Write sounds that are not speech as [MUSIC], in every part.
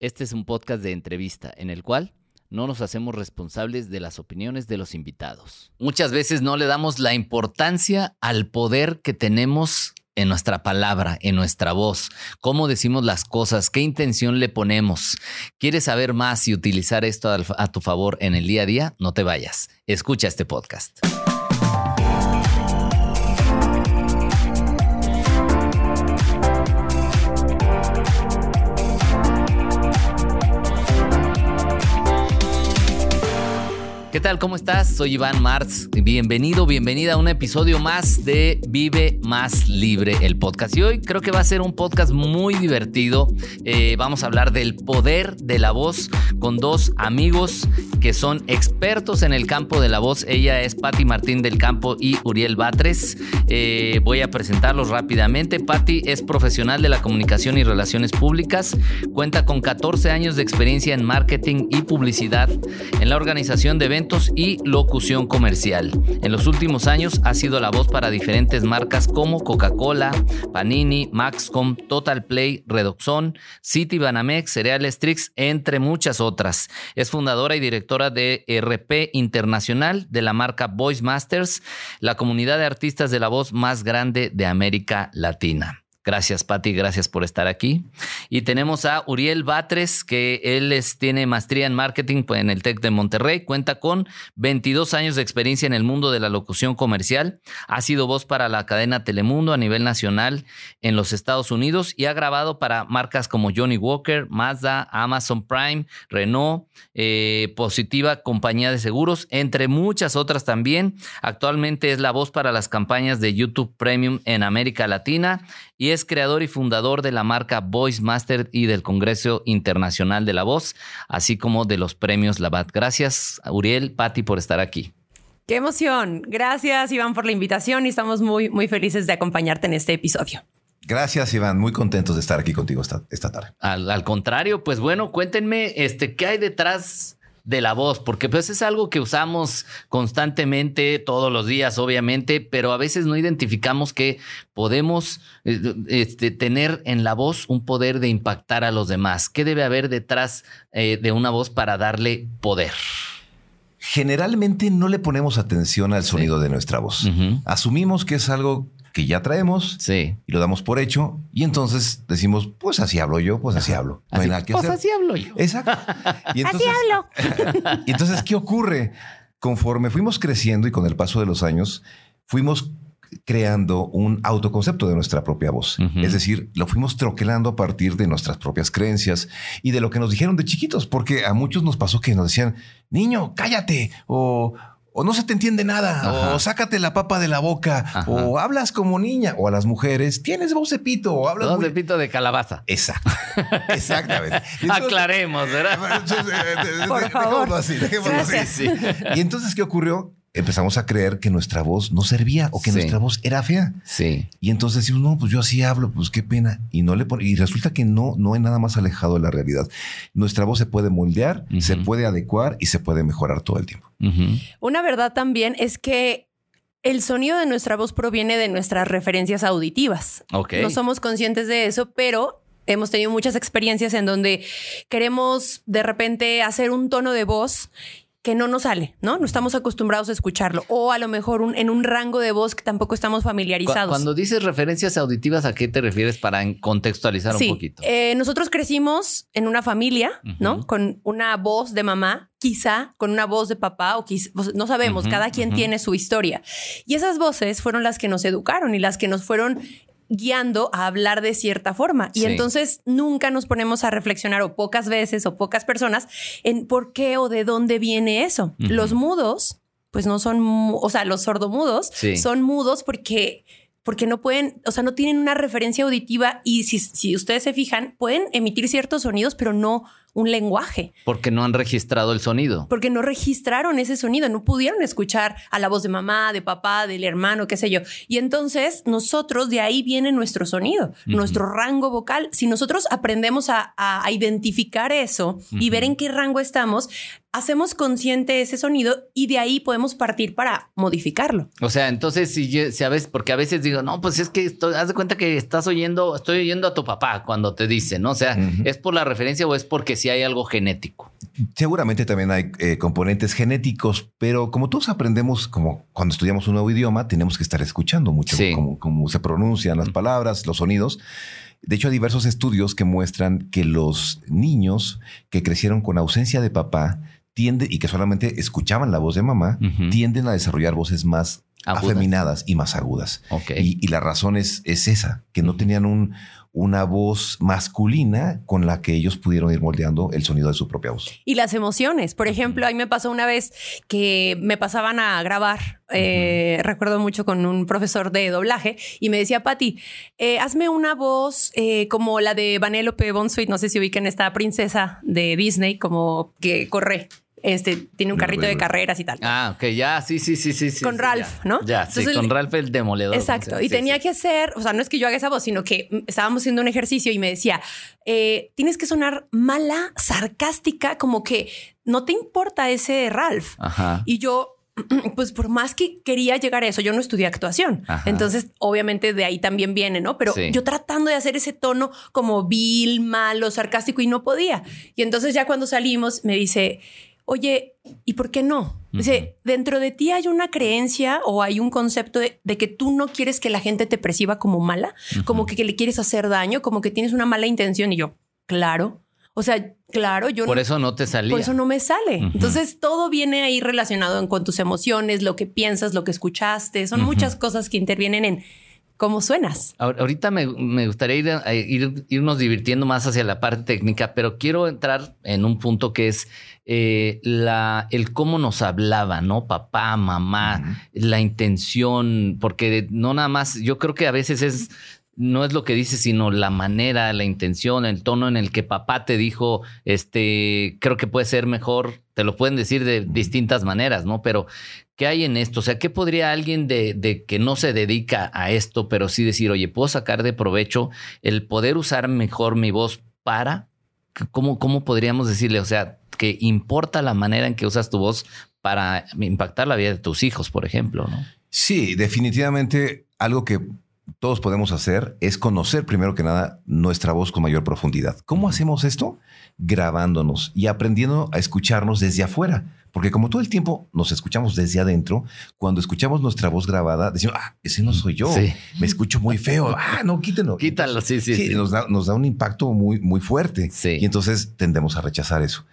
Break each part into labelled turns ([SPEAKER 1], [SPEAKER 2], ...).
[SPEAKER 1] Este es un podcast de entrevista en el cual no nos hacemos responsables de las opiniones de los invitados. Muchas veces no le damos la importancia al poder que tenemos en nuestra palabra, en nuestra voz, cómo decimos las cosas, qué intención le ponemos. ¿Quieres saber más y utilizar esto a tu favor en el día a día? No te vayas. Escucha este podcast. ¿Qué tal? ¿Cómo estás? Soy Iván Martz. Bienvenido, bienvenida a un episodio más de Vive Más Libre, el podcast. Y hoy creo que va a ser un podcast muy divertido. Eh, vamos a hablar del poder de la voz con dos amigos que son expertos en el campo de la voz. Ella es Patti Martín del Campo y Uriel Batres. Eh, voy a presentarlos rápidamente. Patti es profesional de la comunicación y relaciones públicas. Cuenta con 14 años de experiencia en marketing y publicidad en la organización de eventos y locución comercial. En los últimos años ha sido la voz para diferentes marcas como Coca-Cola, Panini, Maxcom, Total Play, Redoxon, City Banamex, Cereales Trix, entre muchas otras. Es fundadora y directora de RP Internacional de la marca Voice Masters, la comunidad de artistas de la voz más grande de América Latina. Gracias, Patti, gracias por estar aquí. Y tenemos a Uriel Batres, que él tiene maestría en marketing en el TEC de Monterrey, cuenta con 22 años de experiencia en el mundo de la locución comercial, ha sido voz para la cadena Telemundo a nivel nacional en los Estados Unidos y ha grabado para marcas como Johnny Walker, Mazda, Amazon Prime, Renault, eh, Positiva Compañía de Seguros, entre muchas otras también. Actualmente es la voz para las campañas de YouTube Premium en América Latina y es creador y fundador de la marca Voice Master y del Congreso Internacional de la Voz, así como de los premios Labat. Gracias, Uriel, Patti, por estar aquí.
[SPEAKER 2] Qué emoción. Gracias, Iván, por la invitación y estamos muy, muy felices de acompañarte en este episodio.
[SPEAKER 3] Gracias, Iván. Muy contentos de estar aquí contigo esta, esta tarde.
[SPEAKER 1] Al, al, contrario, pues bueno, cuéntenme este, qué hay detrás de la voz, porque pues es algo que usamos constantemente, todos los días, obviamente, pero a veces no identificamos que podemos eh, este, tener en la voz un poder de impactar a los demás. ¿Qué debe haber detrás eh, de una voz para darle poder?
[SPEAKER 3] Generalmente no le ponemos atención al sonido de nuestra voz. Asumimos que es algo que ya traemos
[SPEAKER 1] sí.
[SPEAKER 3] y lo damos por hecho. Y entonces decimos, pues así hablo yo, pues así hablo.
[SPEAKER 1] No hay nada que
[SPEAKER 2] pues
[SPEAKER 1] hacer.
[SPEAKER 2] así hablo yo.
[SPEAKER 3] Exacto. [LAUGHS]
[SPEAKER 2] Y entonces, así
[SPEAKER 3] hablo. [LAUGHS] y entonces, ¿qué ocurre? Conforme fuimos creciendo y con el paso de los años, fuimos creando un autoconcepto de nuestra propia voz. Uh -huh. Es decir, lo fuimos troquelando a partir de nuestras propias creencias y de lo que nos dijeron de chiquitos, porque a muchos nos pasó que nos decían, niño, cállate, o, o no se te entiende nada, Ajá. o sácate la papa de la boca, Ajá. o hablas como niña, o a las mujeres, tienes voz de pito, o hablas
[SPEAKER 1] voz muy... de pito de calabaza.
[SPEAKER 3] Exacto, [LAUGHS] exactamente.
[SPEAKER 1] Entonces, Aclaremos, ¿verdad?
[SPEAKER 2] Por favor.
[SPEAKER 3] Así, dejémoslo así. Sí. Y entonces, ¿qué ocurrió? Empezamos a creer que nuestra voz no servía o que sí. nuestra voz era fea.
[SPEAKER 1] Sí.
[SPEAKER 3] Y entonces decimos, no, pues yo así hablo, pues qué pena. Y no le pon... y resulta que no, no hay nada más alejado de la realidad. Nuestra voz se puede moldear, uh -huh. se puede adecuar y se puede mejorar todo el tiempo.
[SPEAKER 2] Uh -huh. Una verdad también es que el sonido de nuestra voz proviene de nuestras referencias auditivas.
[SPEAKER 1] Okay.
[SPEAKER 2] No somos conscientes de eso, pero hemos tenido muchas experiencias en donde queremos de repente hacer un tono de voz que no nos sale, ¿no? No estamos acostumbrados a escucharlo. O a lo mejor un, en un rango de voz que tampoco estamos familiarizados.
[SPEAKER 1] Cuando dices referencias auditivas, ¿a qué te refieres para contextualizar
[SPEAKER 2] sí,
[SPEAKER 1] un poquito?
[SPEAKER 2] Eh, nosotros crecimos en una familia, uh -huh. ¿no? Con una voz de mamá, quizá con una voz de papá, o quizá, no sabemos, uh -huh, cada quien uh -huh. tiene su historia. Y esas voces fueron las que nos educaron y las que nos fueron guiando a hablar de cierta forma. Y sí. entonces nunca nos ponemos a reflexionar o pocas veces o pocas personas en por qué o de dónde viene eso. Uh -huh. Los mudos, pues no son, o sea, los sordomudos sí. son mudos porque porque no pueden, o sea, no tienen una referencia auditiva y si, si ustedes se fijan, pueden emitir ciertos sonidos, pero no un lenguaje.
[SPEAKER 1] Porque no han registrado el sonido.
[SPEAKER 2] Porque no registraron ese sonido, no pudieron escuchar a la voz de mamá, de papá, del hermano, qué sé yo. Y entonces nosotros, de ahí viene nuestro sonido, nuestro rango vocal. Si nosotros aprendemos a, identificar eso y ver en qué rango estamos, hacemos consciente ese sonido y de ahí podemos partir para modificarlo.
[SPEAKER 1] O sea, entonces si, si a veces, porque a veces digo, no, pues es que haz de cuenta que estás oyendo, estoy oyendo a tu papá cuando te dice, ¿no? O sea, ¿es por la referencia o es porque si hay algo genético?
[SPEAKER 3] Seguramente también hay eh, componentes genéticos, pero como todos aprendemos, como cuando estudiamos un nuevo idioma, tenemos que estar escuchando mucho cómo, se pronuncian las palabras, los sonidos. De hecho, hay diversos estudios que muestran que los niños que crecieron con ausencia de papá tienden y que solamente escuchaban la voz de mamá, tienden a desarrollar voces más afeminadas y más agudas. Y, la razón es, es esa, que no tenían un, una voz masculina con la que ellos pudieron ir moldeando el sonido de su propia voz.
[SPEAKER 2] Y las emociones. Por ejemplo, a mí me pasó una vez que me pasaban a grabar, eh, recuerdo mucho con un profesor de doblaje, y me decía, Patti, eh, hazme una voz eh, como la de Vanellope Bonsuit, no sé si ubiquen esta princesa de Disney, como que corre este, tiene un carrito de carreras y tal.
[SPEAKER 1] Ah, ok, ya, sí, sí, sí, sí.
[SPEAKER 2] Con Ralph, ¿no?
[SPEAKER 1] Ya, sí, con Ralph el demoledor.
[SPEAKER 2] Exacto, y tenía que hacer, o sea, no es que yo haga esa voz, sino que estábamos haciendo un ejercicio y me decía, eh, tienes que sonar mala, sarcástica, como que no te importa ese Ralph. Ajá. Y yo, [CLEARS THROAT] pues por más que quería llegar a eso, yo no estudié actuación. Entonces, obviamente de ahí también viene, ¿no? Pero yo tratando de hacer ese tono como vil, malo, sarcástico y no podía. Y entonces ya cuando salimos me dice, oye, ¿y por qué no? Dice, dentro de ti hay una creencia o hay un concepto de, que tú no quieres que la gente te perciba como mala, como que, le quieres hacer daño, como que tienes una mala intención. Y yo, claro. O sea, claro, yo...
[SPEAKER 1] Por eso no te salía.
[SPEAKER 2] Por eso no me sale. Entonces, todo viene ahí relacionado con tus emociones, lo que piensas, lo que escuchaste. Son muchas cosas que intervienen en cómo suenas.
[SPEAKER 1] Ahorita me, gustaría ir, irnos divirtiendo más hacia la parte técnica, pero quiero entrar en un punto que es eh, la, el cómo nos hablaba, ¿no? Papá, mamá, la intención, porque no nada más, yo creo que a veces es no es lo que dice, sino la manera, la intención, el tono en el que papá te dijo, este, creo que puede ser mejor, te lo pueden decir de distintas maneras, ¿no? Pero, ¿qué hay en esto? O sea, ¿qué podría alguien de, que no se dedica a esto, pero sí decir, oye, puedo sacar de provecho el poder usar mejor mi voz para? ¿Cómo, cómo podríamos decirle? O sea, que importa la manera en que usas tu voz para impactar la vida de tus hijos, por ejemplo, ¿no?
[SPEAKER 3] Sí, definitivamente algo que todos podemos hacer es conocer primero que nada nuestra voz con mayor profundidad. ¿Cómo hacemos esto? Grabándonos y aprendiendo a escucharnos desde afuera. Porque como todo el tiempo nos escuchamos desde adentro, cuando escuchamos nuestra voz grabada, decimos, ah, ese no soy yo. Me escucho muy feo. [LAUGHS] Ah, no, quítenlo.
[SPEAKER 1] Quítalo, sí, sí.
[SPEAKER 3] sí, Nos, da, nos, da, un impacto muy, muy fuerte. Y entonces tendemos a rechazar eso.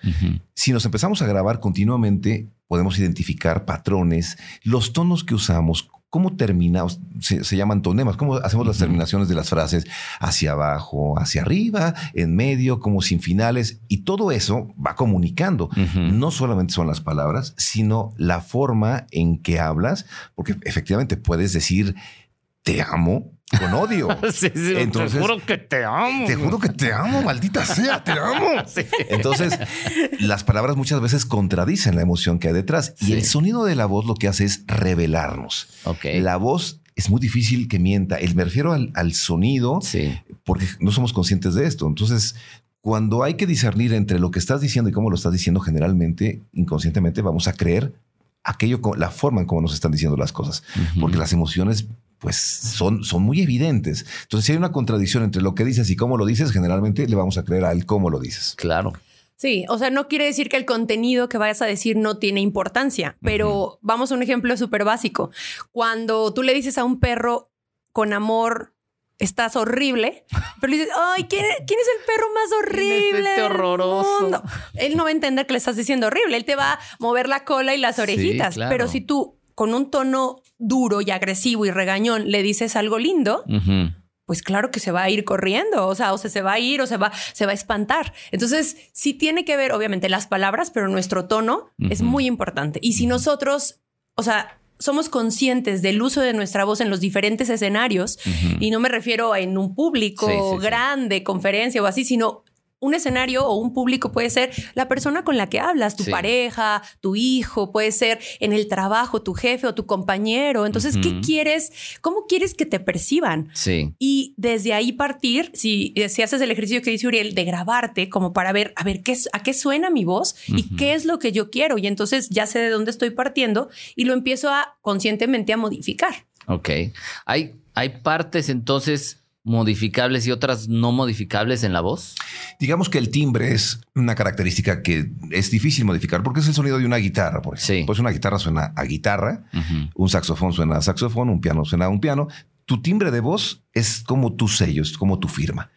[SPEAKER 3] Si nos empezamos a grabar continuamente, podemos identificar patrones, los tonos que usamos, cómo terminamos, se, llaman tonemas, cómo hacemos las terminaciones de las frases hacia abajo, hacia arriba, en medio, como sin finales, y todo eso va comunicando. No solamente son las palabras, sino la forma en que hablas, porque efectivamente puedes decir te amo con odio. [LAUGHS]
[SPEAKER 1] Entonces, te juro que te amo.
[SPEAKER 3] Te juro que te amo, maldita sea, te amo. [LAUGHS] Entonces, las palabras muchas veces contradicen la emoción que hay detrás y el sonido de la voz lo que hace es revelarnos. La voz es muy difícil que mienta. Me refiero al, al sonido porque no somos conscientes de esto. Entonces, cuando hay que discernir entre lo que estás diciendo y cómo lo estás diciendo, generalmente, inconscientemente, vamos a creer aquello, la forma en cómo nos están diciendo las cosas, porque las emociones pues son, son muy evidentes. Entonces, si hay una contradicción entre lo que dices y cómo lo dices, generalmente le vamos a creer a él cómo lo dices.
[SPEAKER 1] Claro.
[SPEAKER 2] Sí, o sea, no quiere decir que el contenido que vayas a decir no tiene importancia, pero vamos a un ejemplo súper básico. Cuando tú le dices a un perro con amor, estás horrible, pero le dices, ay, ¿quién, es el perro más horrible?
[SPEAKER 1] Este horroroso.
[SPEAKER 2] Él no va a entender que le estás diciendo horrible, él te va a mover la cola y las orejitas, pero si tú con un tono duro y agresivo y regañón le dices algo lindo, pues claro que se va a ir corriendo, o sea, o se va a ir o se va, se va a espantar. Entonces, sí tiene que ver, obviamente, las palabras, pero nuestro tono es muy importante. Y si nosotros, o sea, somos conscientes del uso de nuestra voz en los diferentes escenarios, y no me refiero en un público grande, conferencia o así, sino un escenario o un público puede ser la persona con la que hablas, tu pareja, tu hijo, puede ser en el trabajo, tu jefe o tu compañero. Entonces, ¿qué quieres? ¿Cómo quieres que te perciban?
[SPEAKER 1] Sí.
[SPEAKER 2] Y desde ahí partir, si, si haces el ejercicio que dice Uriel de grabarte como para ver, a ver, ¿qué, a qué suena mi voz y qué es lo que yo quiero. Y entonces ya sé de dónde estoy partiendo y lo empiezo a conscientemente a modificar.
[SPEAKER 1] Ok. Hay, hay partes entonces modificables y otras no modificables en la voz?
[SPEAKER 3] Digamos que el timbre es una característica que es difícil modificar porque es el sonido de una guitarra, por ejemplo. Pues una guitarra suena a guitarra, un saxofón suena a saxofón, un piano suena a un piano. Tu timbre de voz es como tu sello, es como tu firma.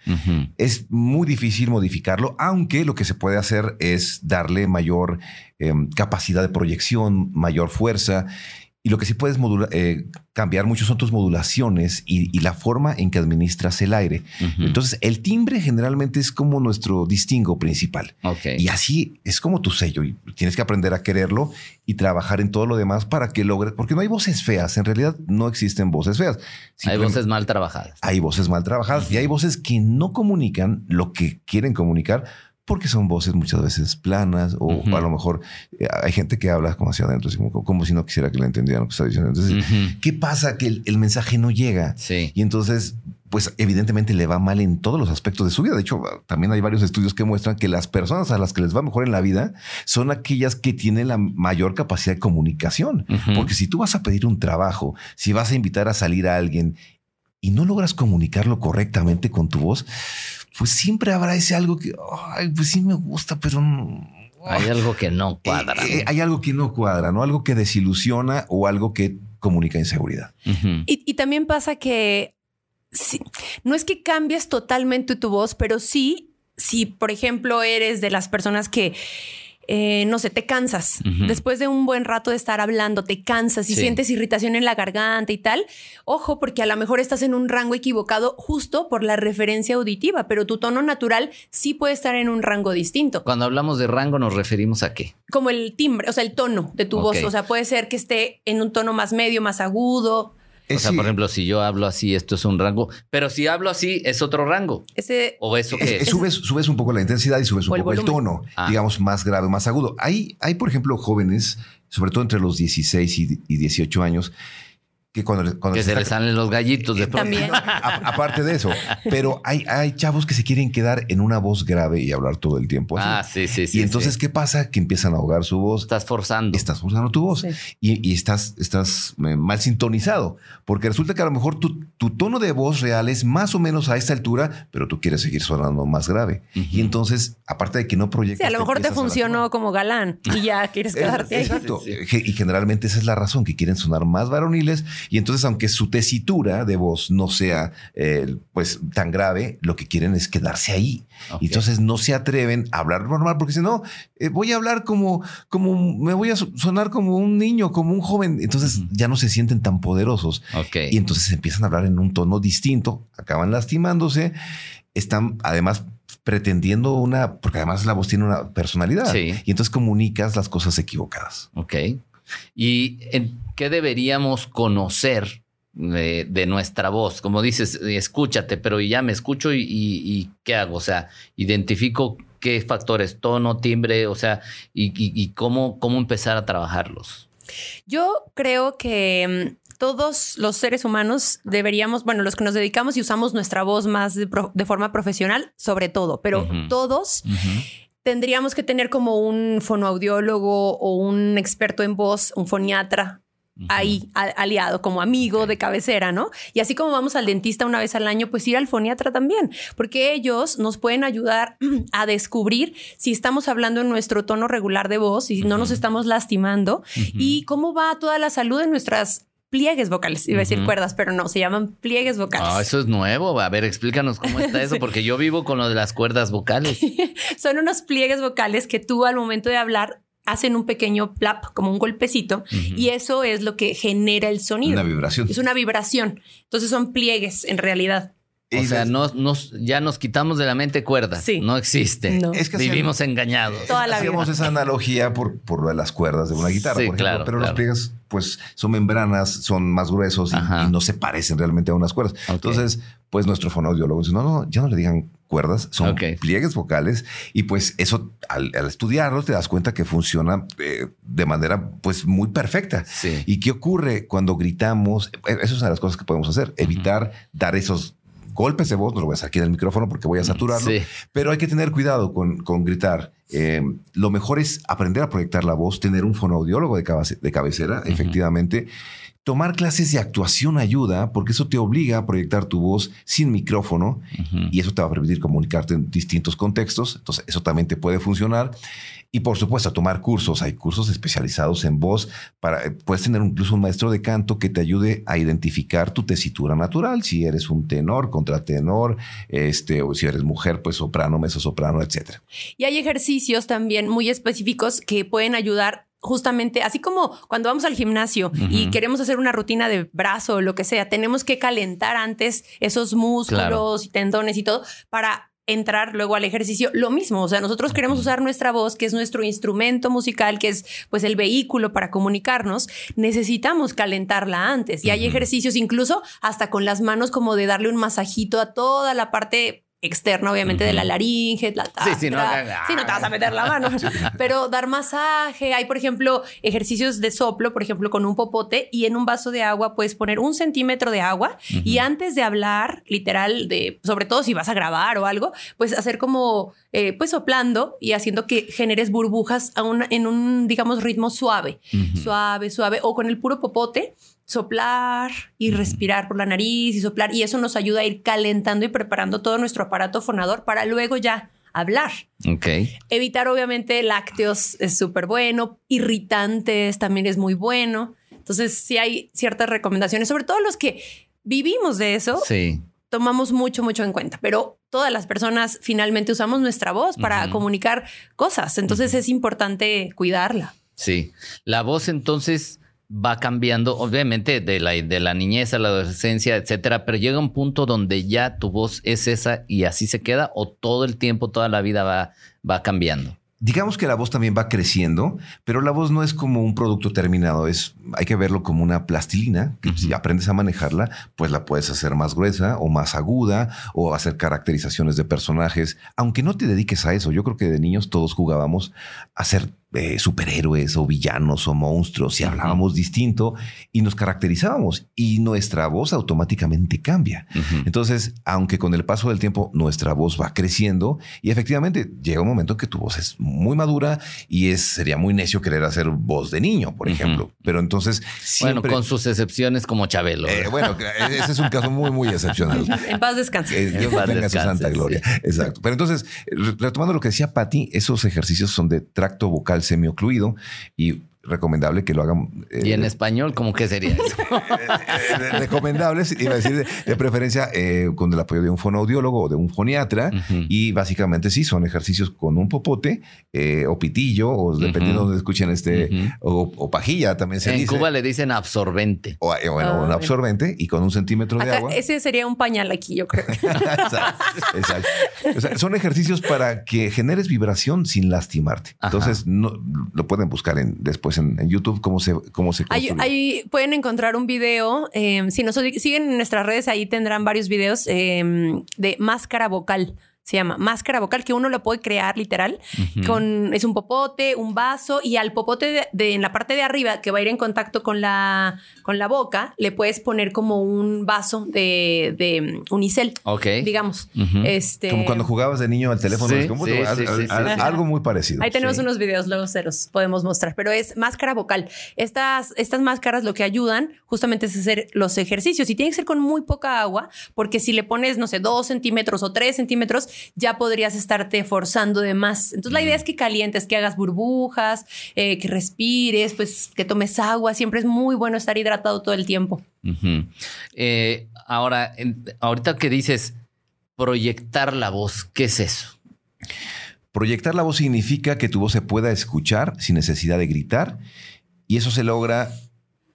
[SPEAKER 3] Es muy difícil modificarlo, aunque lo que se puede hacer es darle mayor em, capacidad de proyección, mayor fuerza y lo que sí puedes eh, cambiar mucho son tus modulaciones y, la forma en que administras el aire. Entonces, el timbre generalmente es como nuestro distingo principal. Y así es como tu sello. Y tienes que aprender a quererlo y trabajar en todo lo demás para que logres. Porque no hay voces feas. En realidad, no existen voces feas.
[SPEAKER 1] Hay voces mal trabajadas.
[SPEAKER 3] Hay voces mal trabajadas y hay voces que no comunican lo que quieren comunicar porque son voces muchas veces planas o a lo mejor eh, hay gente que habla como hacia adentro, como, si no quisiera que le entendieran lo que está diciendo. Entonces, ¿qué pasa? Que el, mensaje no llega. Y entonces, pues evidentemente le va mal en todos los aspectos de su vida. De hecho, también hay varios estudios que muestran que las personas a las que les va mejor en la vida son aquellas que tienen la mayor capacidad de comunicación. Porque si tú vas a pedir un trabajo, si vas a invitar a salir a alguien y no logras comunicarlo correctamente con tu voz, pues siempre habrá ese algo que, ay, pues sí me gusta, pero
[SPEAKER 1] Hay algo que no cuadra.
[SPEAKER 3] Eh, hay algo que no cuadra, ¿no? Algo que desilusiona o algo que comunica inseguridad.
[SPEAKER 2] y, también pasa que no es que cambies totalmente tu voz, pero sí, si por ejemplo eres de las personas que eh, no sé, te cansas. Después de un buen rato de estar hablando, te cansas y sientes irritación en la garganta y tal. Ojo, porque a lo mejor estás en un rango equivocado justo por la referencia auditiva, pero tu tono natural sí puede estar en un rango distinto.
[SPEAKER 1] Cuando hablamos de rango, ¿nos referimos a qué?
[SPEAKER 2] Como el timbre, o sea, el tono de tu voz. O sea, puede ser que esté en un tono más medio, más agudo.
[SPEAKER 1] O sea, por ejemplo, si yo hablo así, esto es un rango, pero si hablo así, es otro rango.
[SPEAKER 2] Ese,
[SPEAKER 1] ¿O eso qué es?
[SPEAKER 3] Subes, subes, un poco la intensidad y subes un poco el, tono, ah. digamos, más grave, más agudo. Hay, hay, por ejemplo, jóvenes, sobre todo entre los 16 y 18 años, que cuando,
[SPEAKER 1] que se, le salen los gallitos de
[SPEAKER 2] También. [LAUGHS]
[SPEAKER 3] aparte de eso, pero hay, hay chavos que se quieren quedar en una voz grave y hablar todo el tiempo.
[SPEAKER 1] Ah, sí, sí, sí.
[SPEAKER 3] Y entonces, ¿qué pasa? Que empiezan a ahogar su voz.
[SPEAKER 1] Estás forzando.
[SPEAKER 3] Estás forzando tu voz y, estás, estás eh, mal sintonizado, porque resulta que a lo mejor tu, tu, tono de voz real es más o menos a esta altura, pero tú quieres seguir sonando más grave. Y entonces, aparte de que no proyectas.
[SPEAKER 2] Sí, a lo mejor te funcionó como galán y ya [LAUGHS] quieres quedarte ahí.
[SPEAKER 3] Exacto. Y generalmente esa es la razón, que quieren sonar más varoniles y entonces, aunque su tesitura de voz no sea eh, pues tan grave, lo que quieren es quedarse ahí. Y entonces no se atreven a hablar normal, porque si no, eh, voy a hablar como, como, me voy a sonar como un niño, como un joven. Entonces ya no se sienten tan poderosos.
[SPEAKER 1] Okay.
[SPEAKER 3] Y entonces empiezan a hablar en un tono distinto, acaban lastimándose, están además pretendiendo una, porque además la voz tiene una personalidad. Y entonces comunicas las cosas equivocadas.
[SPEAKER 1] Ok. ¿Y en qué deberíamos conocer de, nuestra voz? Como dices, escúchate, pero ya me escucho y, ¿qué hago? O sea, identifico qué factores, tono, timbre, o sea, y, cómo, cómo empezar a trabajarlos.
[SPEAKER 2] Yo creo que mm, todos los seres humanos deberíamos, bueno, los que nos dedicamos y usamos nuestra voz más de, forma profesional, sobre todo, pero todos tendríamos que tener como un fonoaudiólogo o un experto en voz, un foniatra ahí aliado como amigo de cabecera, ¿no? Y así como vamos al dentista una vez al año, pues ir al foniatra también, porque ellos nos pueden ayudar [CLEARS THROAT] a descubrir si estamos hablando en nuestro tono regular de voz y no nos estamos lastimando y cómo va toda la salud de nuestras pliegues vocales. Iba a decir cuerdas, pero no, se llaman pliegues vocales.
[SPEAKER 1] Ah, eso es nuevo. A ver, explícanos cómo está eso, [LAUGHS] porque yo vivo con lo de las cuerdas vocales. [LAUGHS]
[SPEAKER 2] Son unos pliegues vocales que tú al momento de hablar hacen un pequeño plap, como un golpecito, y eso es lo que genera el sonido.
[SPEAKER 3] Una vibración.
[SPEAKER 2] Es una vibración. Entonces son pliegues en realidad.
[SPEAKER 1] O sea, ya nos quitamos de la mente cuerdas. Sí. No existe. Es que Vivimos engañados.
[SPEAKER 3] Toda la hacíamos esa analogía por, por las cuerdas de una guitarra, por ejemplo. Claro, pero los pliegues, pues, son membranas, son más gruesos y, no se parecen realmente a unas cuerdas. Entonces, pues nuestro fonoaudiólogo dice, no, no, ya no le digan cuerdas, son pliegues vocales y pues eso al, estudiarlos te das cuenta que funciona eh, de manera pues muy perfecta. ¿Y qué ocurre cuando gritamos? E, Esas son las cosas que podemos hacer, evitar dar esos golpes de voz, no lo voy a hacer aquí en el micrófono porque voy a saturarlo, pero hay que tener cuidado con, con gritar. Eh, lo mejor es aprender a proyectar la voz, tener un fonoaudiólogo de, de cabecera, efectivamente. Tomar clases de actuación ayuda porque eso te obliga a proyectar tu voz sin micrófono y eso te va a permitir comunicarte en distintos contextos. Entonces, eso también te puede funcionar. Y por supuesto, tomar cursos. Hay cursos especializados en voz. Para, eh, puedes tener incluso un maestro de canto que te ayude a identificar tu tesitura natural. Si eres un tenor, contratenor, este, o si eres mujer, pues soprano, soprano, etcétera.
[SPEAKER 2] Y hay ejercicios también muy específicos que pueden ayudar justamente, así como cuando vamos al gimnasio y queremos hacer una rutina de brazo o lo que sea, tenemos que calentar antes esos músculos y tendones y todo para entrar luego al ejercicio, lo mismo, o sea, nosotros queremos usar nuestra voz, que es nuestro instrumento musical, que es pues el vehículo para comunicarnos, necesitamos calentarla antes y hay ejercicios incluso hasta con las manos como de darle un masajito a toda la parte externa, obviamente, de la laringe, la sí, sí, no, sí, no te vas a meter la mano, [LAUGHS] pero dar masaje. Hay, por ejemplo, ejercicios de soplo, por ejemplo, con un popote y en un vaso de agua puedes poner un centímetro de agua y antes de hablar, literal, de, sobre todo si vas a grabar o algo, pues hacer como, eh, pues soplando y haciendo que generes burbujas a en un, digamos, ritmo suave, suave, suave, o con el puro popote soplar y respirar por la nariz y soplar y eso nos ayuda a ir calentando y preparando todo nuestro aparato fonador para luego ya hablar.
[SPEAKER 1] Ok.
[SPEAKER 2] Evitar obviamente lácteos es súper bueno, irritantes también es muy bueno. Entonces sí hay ciertas recomendaciones, sobre todo los que vivimos de eso.
[SPEAKER 1] Sí.
[SPEAKER 2] Tomamos mucho, mucho en cuenta, pero todas las personas finalmente usamos nuestra voz para comunicar cosas. Entonces es importante cuidarla.
[SPEAKER 1] Sí. La voz entonces va cambiando, obviamente, de la, de la niñez a la adolescencia, etcétera, pero llega un punto donde ya tu voz es esa y así se queda, o todo el tiempo, toda la vida va, va cambiando.
[SPEAKER 3] Digamos que la voz también va creciendo, pero la voz no es como un producto terminado, es, hay que verlo como una plastilina, que si aprendes a manejarla, pues la puedes hacer más gruesa o más aguda o hacer caracterizaciones de personajes, aunque no te dediques a eso. Yo creo que de niños todos jugábamos a ser eh, superhéroes o villanos o monstruos y hablábamos distinto y nos caracterizábamos y nuestra voz automáticamente cambia. Entonces, aunque con el paso del tiempo nuestra voz va creciendo y efectivamente llega un momento que tu voz es muy madura y es, sería muy necio querer hacer voz de niño, por ejemplo. Pero entonces...
[SPEAKER 1] Bueno, con sus excepciones como Chabelo.
[SPEAKER 3] Eh, bueno, ese es un caso muy, muy excepcional. [LAUGHS]
[SPEAKER 2] en paz descanse.
[SPEAKER 3] Eh, Dios tenga su santa gloria. Exacto. Pero entonces, retomando lo que decía Patti, esos ejercicios son de tracto vocal semiocluido y recomendable que lo hagan.
[SPEAKER 1] Eh, ¿Y en español cómo que sería eso? [LAUGHS]
[SPEAKER 3] recomendable, iba a decir, de, preferencia eh, con el apoyo de un fonoaudiólogo o de un foniatra. Y básicamente sí, son ejercicios con un popote eh, o pitillo, o dependiendo de donde escuchen este, o, pajilla también se
[SPEAKER 1] en
[SPEAKER 3] dice.
[SPEAKER 1] En Cuba le dicen absorbente.
[SPEAKER 3] O, bueno, un absorbente y con un centímetro de agua.
[SPEAKER 2] Ese sería un pañal aquí, yo creo. [LAUGHS]
[SPEAKER 3] exacto, son ejercicios para que generes vibración sin lastimarte. Entonces, no, lo pueden buscar en, después en, YouTube cómo se, cómo se
[SPEAKER 2] ahí, pueden encontrar un video. Em, si nos siguen en nuestras redes, ahí tendrán varios videos em, de máscara vocal se llama máscara vocal, que uno lo puede crear literal. con, es un popote, un vaso, y al popote de, en la parte de arriba, que va a ir en contacto con la, con la boca, le puedes poner como un vaso de, de unicel.
[SPEAKER 1] Ok.
[SPEAKER 2] Digamos. este...
[SPEAKER 3] Como cuando jugabas de niño al teléfono. algo muy parecido.
[SPEAKER 2] Ahí tenemos unos videos, luego se los podemos mostrar, pero es máscara vocal. Estas, estas máscaras lo que ayudan justamente es hacer los ejercicios y tiene que ser con muy poca agua, porque si le pones, no sé, dos centímetros o tres centímetros, ya podrías estarte forzando de más. Entonces la idea es que calientes, que hagas burbujas, eh, que respires, pues que tomes agua. Siempre es muy bueno estar hidratado todo el tiempo.
[SPEAKER 1] Eh, ahora, ahorita que dices proyectar la voz, ¿qué es eso?
[SPEAKER 3] Proyectar la voz significa que tu voz se pueda escuchar sin necesidad de gritar y eso se logra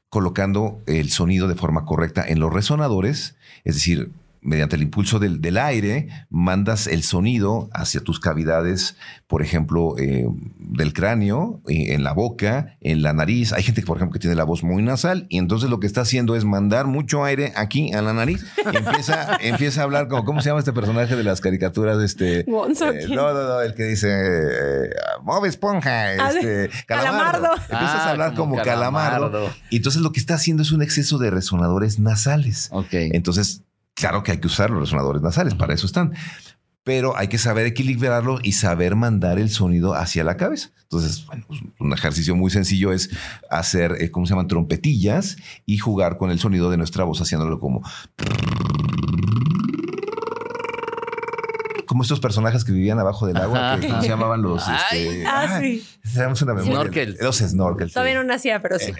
[SPEAKER 3] colocando el sonido de forma correcta en los resonadores, es decir, mediante el impulso del, del, aire, mandas el sonido hacia tus cavidades, por ejemplo, eh, del cráneo, eh, en la boca, en la nariz. Hay gente, por ejemplo, que tiene la voz muy nasal y entonces lo que está haciendo es mandar mucho aire aquí a la nariz. empieza, [LAUGHS] empieza a hablar como, ¿cómo se llama este personaje de las caricaturas? Este, eh, no, no, no, el que dice, eh, Esponja, este, calamardo. Empiezas a hablar ah, como, calamardo. Y entonces lo que está haciendo es un exceso de resonadores nasales.
[SPEAKER 1] Ok.
[SPEAKER 3] Entonces, Claro que hay que usar los resonadores nasales, para eso están. Pero hay que saber equilibrarlo y saber mandar el sonido hacia la cabeza. Entonces, bueno, pues, un ejercicio muy sencillo es hacer, eh, ¿cómo se llaman? Trompetillas y jugar con el sonido de nuestra voz, haciéndolo como como estos personajes que vivían abajo del agua, que se llamaban los. [LAUGHS] Este,
[SPEAKER 2] ah, sí.
[SPEAKER 3] Tenemos una memoria. Snorkel. Los snorkels.
[SPEAKER 2] Todavía no nacía, pero sí.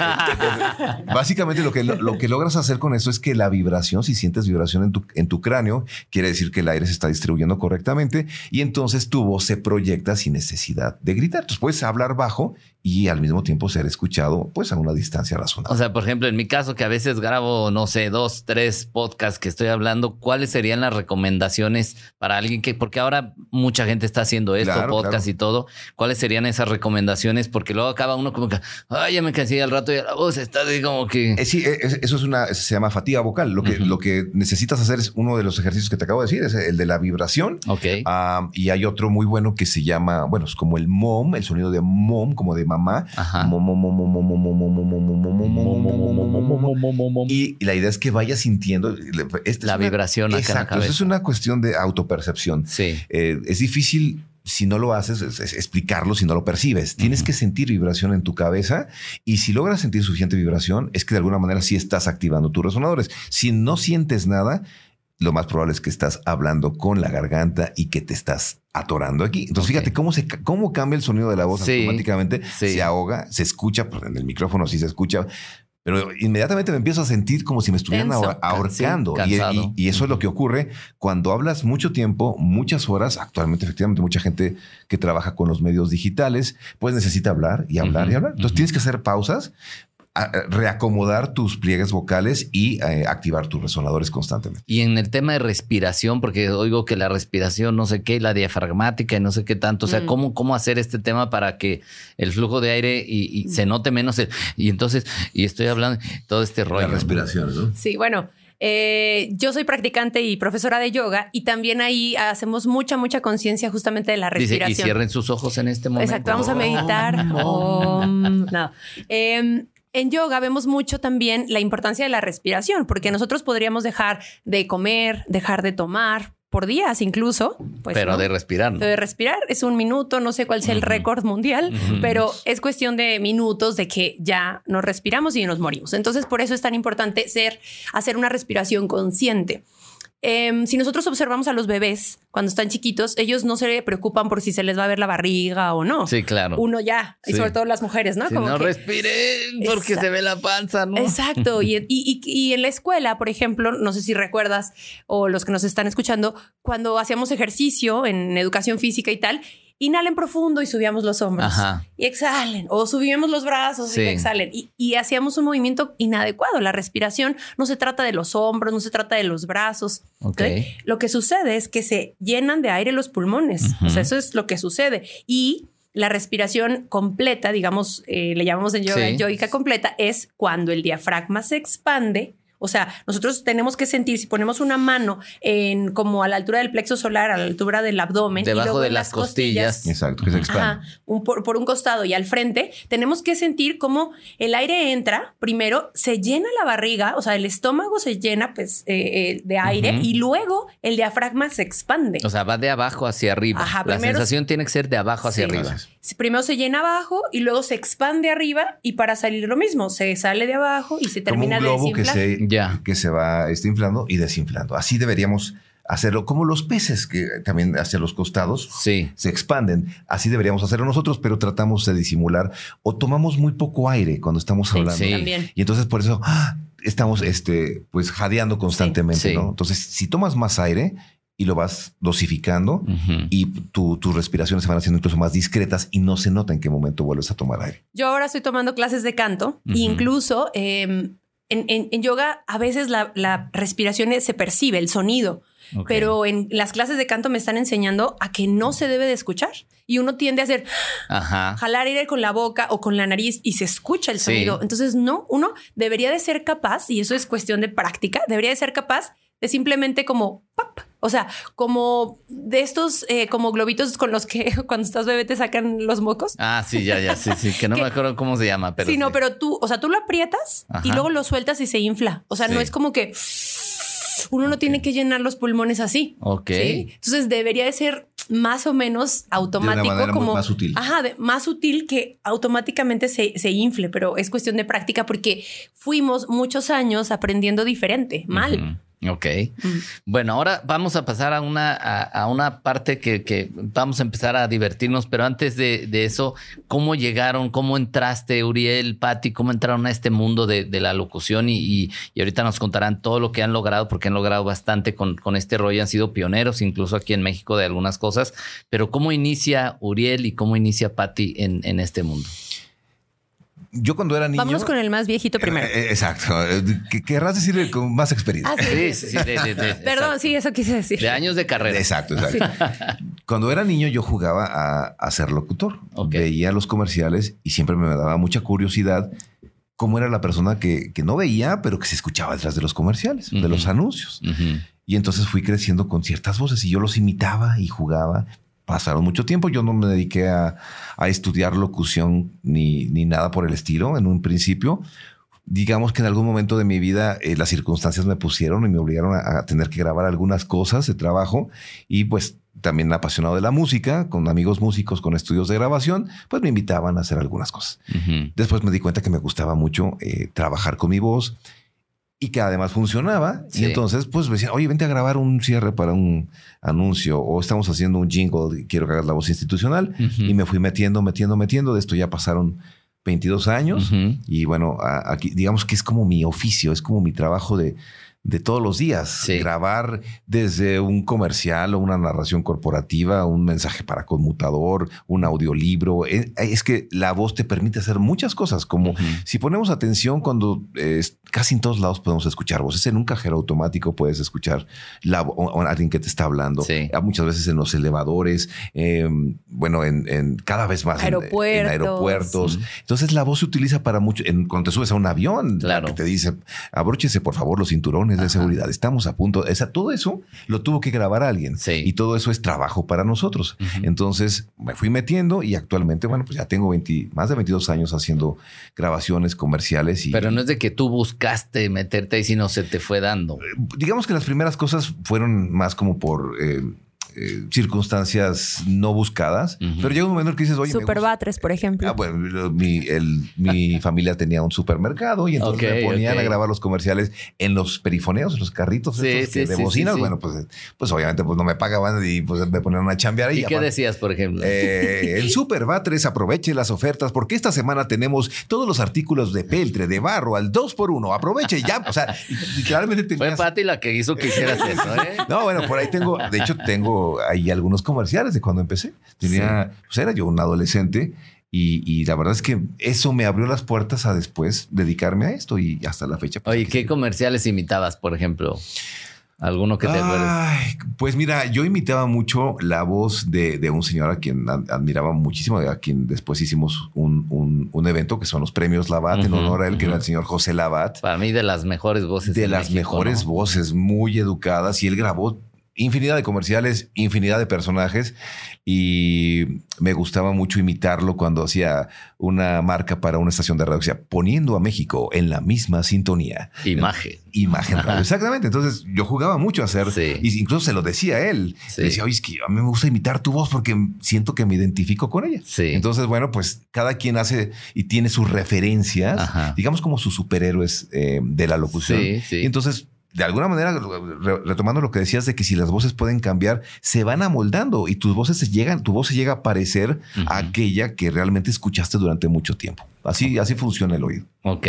[SPEAKER 2] [LAUGHS]
[SPEAKER 3] Básicamente lo que, lo, que logras hacer con eso es que la vibración, si sientes vibración en tu, en tu cráneo, quiere decir que el aire se está distribuyendo correctamente y entonces tu voz se proyecta sin necesidad de gritar. Entonces puedes hablar bajo y al mismo tiempo ser escuchado pues a una distancia razonable.
[SPEAKER 1] O sea, por ejemplo, en mi caso que a veces grabo, no sé, dos, tres podcasts que estoy hablando, ¿cuáles serían las recomendaciones para alguien que, porque ahora mucha gente está haciendo esto, podcast y todo, ¿cuáles serían esas recomendaciones? Porque luego acaba uno como que, ay, ya me cansé al rato y la voz está así como que...
[SPEAKER 3] Eh, sí, eh, eso es una, se llama fatiga vocal. Lo que, lo que necesitas hacer es uno de los ejercicios que te acabo de decir, es el de la vibración.
[SPEAKER 1] Ok.
[SPEAKER 3] y hay otro muy bueno que se llama, bueno, es como el mom, el sonido de mom, como de mamá. Y la idea es que vayas sintiendo
[SPEAKER 1] la vibración
[SPEAKER 3] Exacto. es una cuestión de autopercepción.
[SPEAKER 1] Sí.
[SPEAKER 3] es difícil si no lo haces, explicarlo si no lo percibes. Tienes que sentir vibración en tu cabeza y si logras sentir suficiente vibración, es que de alguna manera sí estás activando tus resonadores. Si no sientes nada, lo más probable es que estás hablando con la garganta y que te estás atorando aquí. Entonces, fíjate cómo, se, cómo cambia el sonido de la voz automáticamente. Se ahoga, se escucha, pues en el micrófono sí se escucha, pero inmediatamente me empiezo a sentir como si me estuvieran ahorcando. y, eso es lo que ocurre cuando hablas mucho tiempo, muchas horas. Actualmente, efectivamente, mucha gente que trabaja con los medios digitales, pues necesita hablar y hablar y hablar. Entonces tienes que hacer pausas reacomodar tus pliegues vocales y eh, activar tus resonadores constantemente.
[SPEAKER 1] Y en el tema de respiración, porque oigo que la respiración, no sé qué, la diafragmática y no sé qué tanto, o sea, mm. ¿cómo, cómo hacer este tema para que el flujo de aire y, se note menos. y entonces, y estoy hablando todo este rollo.
[SPEAKER 3] La respiración, ¿no?
[SPEAKER 2] Sí, bueno. Eh, yo soy practicante y profesora de yoga y también ahí hacemos mucha, mucha conciencia justamente de la respiración.
[SPEAKER 1] y cierren sus ojos en este momento.
[SPEAKER 2] Exacto, vamos a meditar. [LAUGHS] no. Em, en yoga vemos mucho también la importancia de la respiración, porque nosotros podríamos dejar de comer, dejar de tomar por días incluso.
[SPEAKER 1] Pues, pero de respirar.
[SPEAKER 2] De respirar es un minuto, no sé cuál sea el récord mundial, pero es cuestión de minutos de que ya nos respiramos y nos morimos. Entonces, por eso es tan importante ser, hacer una respiración consciente. Em, si nosotros observamos a los bebés cuando están chiquitos, ellos no se preocupan por si se les va a ver la barriga o no.
[SPEAKER 1] Sí, claro.
[SPEAKER 2] Uno ya, y sobre todo las mujeres, ¿no?
[SPEAKER 1] Como no respiren porque se ve la panza, ¿no?
[SPEAKER 2] Exacto. [LAUGHS] y, y, en la escuela, por ejemplo, no sé si recuerdas o los que nos están escuchando, cuando hacíamos ejercicio en educación física y tal, inhalen profundo y subíamos los hombros. Y exhalen. O subíamos los brazos y exhalen. Y, hacíamos un movimiento inadecuado. La respiración no se trata de los hombros, no se trata de los brazos. Lo que sucede es que se llenan de aire los pulmones. O sea, eso es lo que sucede. Y la respiración completa, digamos, eh, le llamamos en yoga yoica completa, es cuando el diafragma se expande o sea, nosotros tenemos que sentir, si ponemos una mano en como a la altura del plexo solar, a la altura del abdomen,
[SPEAKER 1] debajo de las costillas,
[SPEAKER 3] exacto, que se expande.
[SPEAKER 2] por, un costado y al frente, tenemos que sentir cómo el aire entra, primero se llena la barriga, o sea, el estómago se llena pues eh, eh, de aire y luego el diafragma se expande.
[SPEAKER 1] O sea, va de abajo hacia arriba. Ajá, la sensación tiene que ser de abajo hacia arriba.
[SPEAKER 2] Primero se llena abajo y luego se expande arriba y para salir lo mismo, se sale de abajo y se termina de desinflar
[SPEAKER 3] que se va está inflando y desinflando. Así deberíamos hacerlo, como los peces que también hacia los costados
[SPEAKER 1] se
[SPEAKER 3] expanden. Así deberíamos hacerlo nosotros, pero tratamos de disimular o tomamos muy poco aire cuando estamos hablando. Y entonces por eso ¡ah! estamos este, pues jadeando constantemente. ¿no? Entonces, si tomas más aire, y lo vas dosificando y tus respiraciones se van haciendo incluso más discretas y no se nota en qué momento vuelves a tomar aire.
[SPEAKER 2] Yo ahora estoy tomando clases de canto e incluso em, en, yoga a veces la, respiración se percibe, el sonido, pero en las clases de canto me están enseñando a que no se debe de escuchar y uno tiende a hacer jalar aire con la boca o con la nariz y se escucha el sonido. Entonces, no, uno debería de ser capaz, y eso es cuestión de práctica, debería de ser capaz de simplemente como pop, o sea, como de estos, eh, como globitos con los que [LAUGHS] cuando estás bebé te sacan los mocos.
[SPEAKER 1] Ah, sí, ya, ya, sí, sí, que no [LAUGHS] me acuerdo cómo se llama, pero.
[SPEAKER 2] Sí, no, pero tú, o sea, tú lo aprietas y luego lo sueltas y se infla. O sea, no es como que uno no tiene que llenar los pulmones así.
[SPEAKER 1] Ok.
[SPEAKER 2] Entonces debería de ser más o menos automático, como
[SPEAKER 3] más sutil.
[SPEAKER 2] Ajá, más sutil que automáticamente se, se, infle, pero es cuestión de práctica porque fuimos muchos años aprendiendo diferente, mal.
[SPEAKER 1] Ok. Mm. Bueno, ahora vamos a pasar a una, a, una parte que, vamos a empezar a divertirnos, pero antes de, eso, ¿cómo llegaron? ¿Cómo entraste, Uriel, Patti? ¿Cómo entraron a este mundo de, la locución? Y, ahorita nos contarán todo lo que han logrado, porque han logrado bastante con, con este rollo, han sido pioneros, incluso aquí en México, de algunas cosas. Pero ¿cómo inicia Uriel y cómo inicia Patti en, en este mundo?
[SPEAKER 3] Yo cuando era niño.
[SPEAKER 2] Vámonos con el más viejito primero.
[SPEAKER 3] Eh, exacto. Querrás decirle con más experiencia.
[SPEAKER 2] Ah, sí, sí, sí. [LAUGHS] Perdón, sí, eso quise decir.
[SPEAKER 1] De años de carrera.
[SPEAKER 3] Exacto, exacto. Cuando era niño, yo jugaba a, ser locutor. Veía los comerciales y siempre me daba mucha curiosidad cómo era la persona que, no veía, pero que se escuchaba detrás de los comerciales, de los anuncios. Y entonces fui creciendo con ciertas voces y yo los imitaba y jugaba pasaron mucho tiempo. Yo no me dediqué a, estudiar locución ni, ni, nada por el estilo en un principio. Digamos que en algún momento de mi vida eh, las circunstancias me pusieron y me obligaron a, tener que grabar algunas cosas de trabajo y pues también apasionado de la música, con amigos músicos, con estudios de grabación, pues me invitaban a hacer algunas cosas. Después me di cuenta que me gustaba mucho eh, trabajar con mi voz y que además funcionaba. Y entonces, pues me decían, oye, vente a grabar un cierre para un anuncio o estamos haciendo un jingle y quiero que hagas la voz institucional. Y me fui metiendo, metiendo, metiendo. De esto ya pasaron 22 años. Y bueno, aquí digamos que es como mi oficio, es como mi trabajo de de todos los días. Grabar desde un comercial o una narración corporativa, un mensaje para conmutador, un audiolibro. Eh, es, que la voz te permite hacer muchas cosas, como si ponemos atención cuando casi en todos lados podemos escuchar voces. En un cajero automático puedes escuchar la, alguien que te está hablando. Muchas veces en los elevadores, em, bueno, en, cada vez más
[SPEAKER 2] en,
[SPEAKER 3] aeropuertos. Entonces la voz se utiliza para mucho. cuando te subes a un avión, claro. que te dice, abróchese por favor los cinturones de seguridad. Estamos a punto. Esa, todo eso lo tuvo que grabar alguien. Y todo eso es trabajo para nosotros. Entonces me fui metiendo y actualmente, bueno, pues ya tengo más de 22 años haciendo grabaciones comerciales. Y,
[SPEAKER 1] Pero no es de que tú buscaste meterte y si no se te fue dando.
[SPEAKER 3] Eh, digamos que las primeras cosas fueron más como por eh, eh, circunstancias no buscadas, pero llega un momento en que dices, oye,
[SPEAKER 2] Superbatres, por ejemplo.
[SPEAKER 3] Ah, bueno, mi, mi [LAUGHS] familia tenía un supermercado y entonces me ponían a grabar los comerciales en los perifoneos, en los carritos de bocinas. bueno, pues, pues obviamente pues no me pagaban y pues me ponían a chambear.
[SPEAKER 1] ¿Y, ¿Y qué decías, por ejemplo?
[SPEAKER 3] Eh, el Superbatres aproveche las ofertas porque esta semana tenemos todos los artículos de peltre, de barro, al 2 por 1 Aproveche ya. O sea, claramente
[SPEAKER 1] tenías... Fue Pati la que hizo que hicieras eso, ¿eh? [LAUGHS]
[SPEAKER 3] No, bueno, por ahí tengo, de hecho tengo hay algunos comerciales de cuando empecé. Tenía, pues era yo un adolescente y, la verdad es que eso me abrió las puertas a después dedicarme a esto y hasta la fecha.
[SPEAKER 1] Pues, Oye, ¿qué comerciales imitabas, por ejemplo? ¿Alguno que te
[SPEAKER 3] Ay, Pues mira, yo imitaba mucho la voz de, un señor a quien admiraba muchísimo, a quien después hicimos un, evento que son los premios Labat en honor a él, que era el señor José Labat.
[SPEAKER 1] Para mí, de las mejores voces.
[SPEAKER 3] De las mejores voces, muy educadas. Y él grabó infinidad de comerciales, infinidad de personajes y me gustaba mucho imitarlo cuando hacía una marca para una estación de radio, o sea, poniendo a México en la misma sintonía.
[SPEAKER 1] Imagen.
[SPEAKER 3] Imagen Exactamente. Entonces yo jugaba mucho a hacer, y incluso se lo decía a él. decía, oye, es que a mí me gusta imitar tu voz porque siento que me identifico con ella. Entonces, bueno, pues cada quien hace y tiene sus referencias, digamos como sus superhéroes eh, de la locución. Y entonces de alguna manera, retomando lo que decías de que si las voces pueden cambiar, se van amoldando y tus voces se llegan, tu voz se llega a parecer a aquella que realmente escuchaste durante mucho tiempo. Así, así funciona el oído.
[SPEAKER 1] Ok.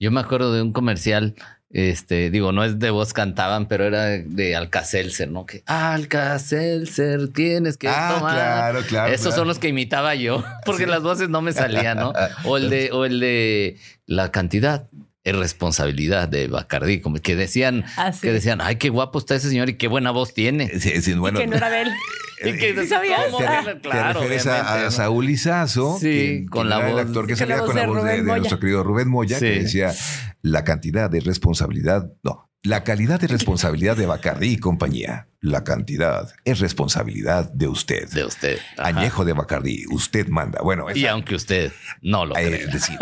[SPEAKER 1] Yo me acuerdo de un comercial, este, digo, no es de voz cantaban, pero era de Alcacelser, ¿no? Que Alcacelser tienes que ah, tomar. Claro, claro. Esos son los que imitaba yo, [LAUGHS] porque las voces no me salían, ¿no? [LAUGHS] O el de, o el de la cantidad es responsabilidad de Bacardi, como que decían,
[SPEAKER 2] Ah,
[SPEAKER 1] que decían, ay, qué guapo está ese señor y qué buena voz tiene.
[SPEAKER 3] Sí, sí, bueno,
[SPEAKER 2] y que no era de él. [LAUGHS]
[SPEAKER 1] Y que-
[SPEAKER 2] ¿Sí sabías?
[SPEAKER 1] ¿cómo?
[SPEAKER 2] Ah.
[SPEAKER 3] te, te
[SPEAKER 1] Claro,
[SPEAKER 3] refieres a. Saúl Izazo,
[SPEAKER 1] Sí,
[SPEAKER 3] que-
[SPEAKER 1] con
[SPEAKER 3] que
[SPEAKER 1] la
[SPEAKER 3] era
[SPEAKER 1] voz-
[SPEAKER 3] el actor que salía con la
[SPEAKER 2] de
[SPEAKER 3] voz de, de nuestro querido Rubén Moya, que decía la cantidad de responsabilidad, no, la calidad de responsabilidad de Bacardi y compañía. La cantidad es responsabilidad de usted.
[SPEAKER 1] De usted. Ajá.
[SPEAKER 3] Añejo de Bacardi, usted manda. Bueno,
[SPEAKER 1] Y
[SPEAKER 3] esa-
[SPEAKER 1] aunque usted no lo
[SPEAKER 3] eh,
[SPEAKER 1] crea.
[SPEAKER 3] sí,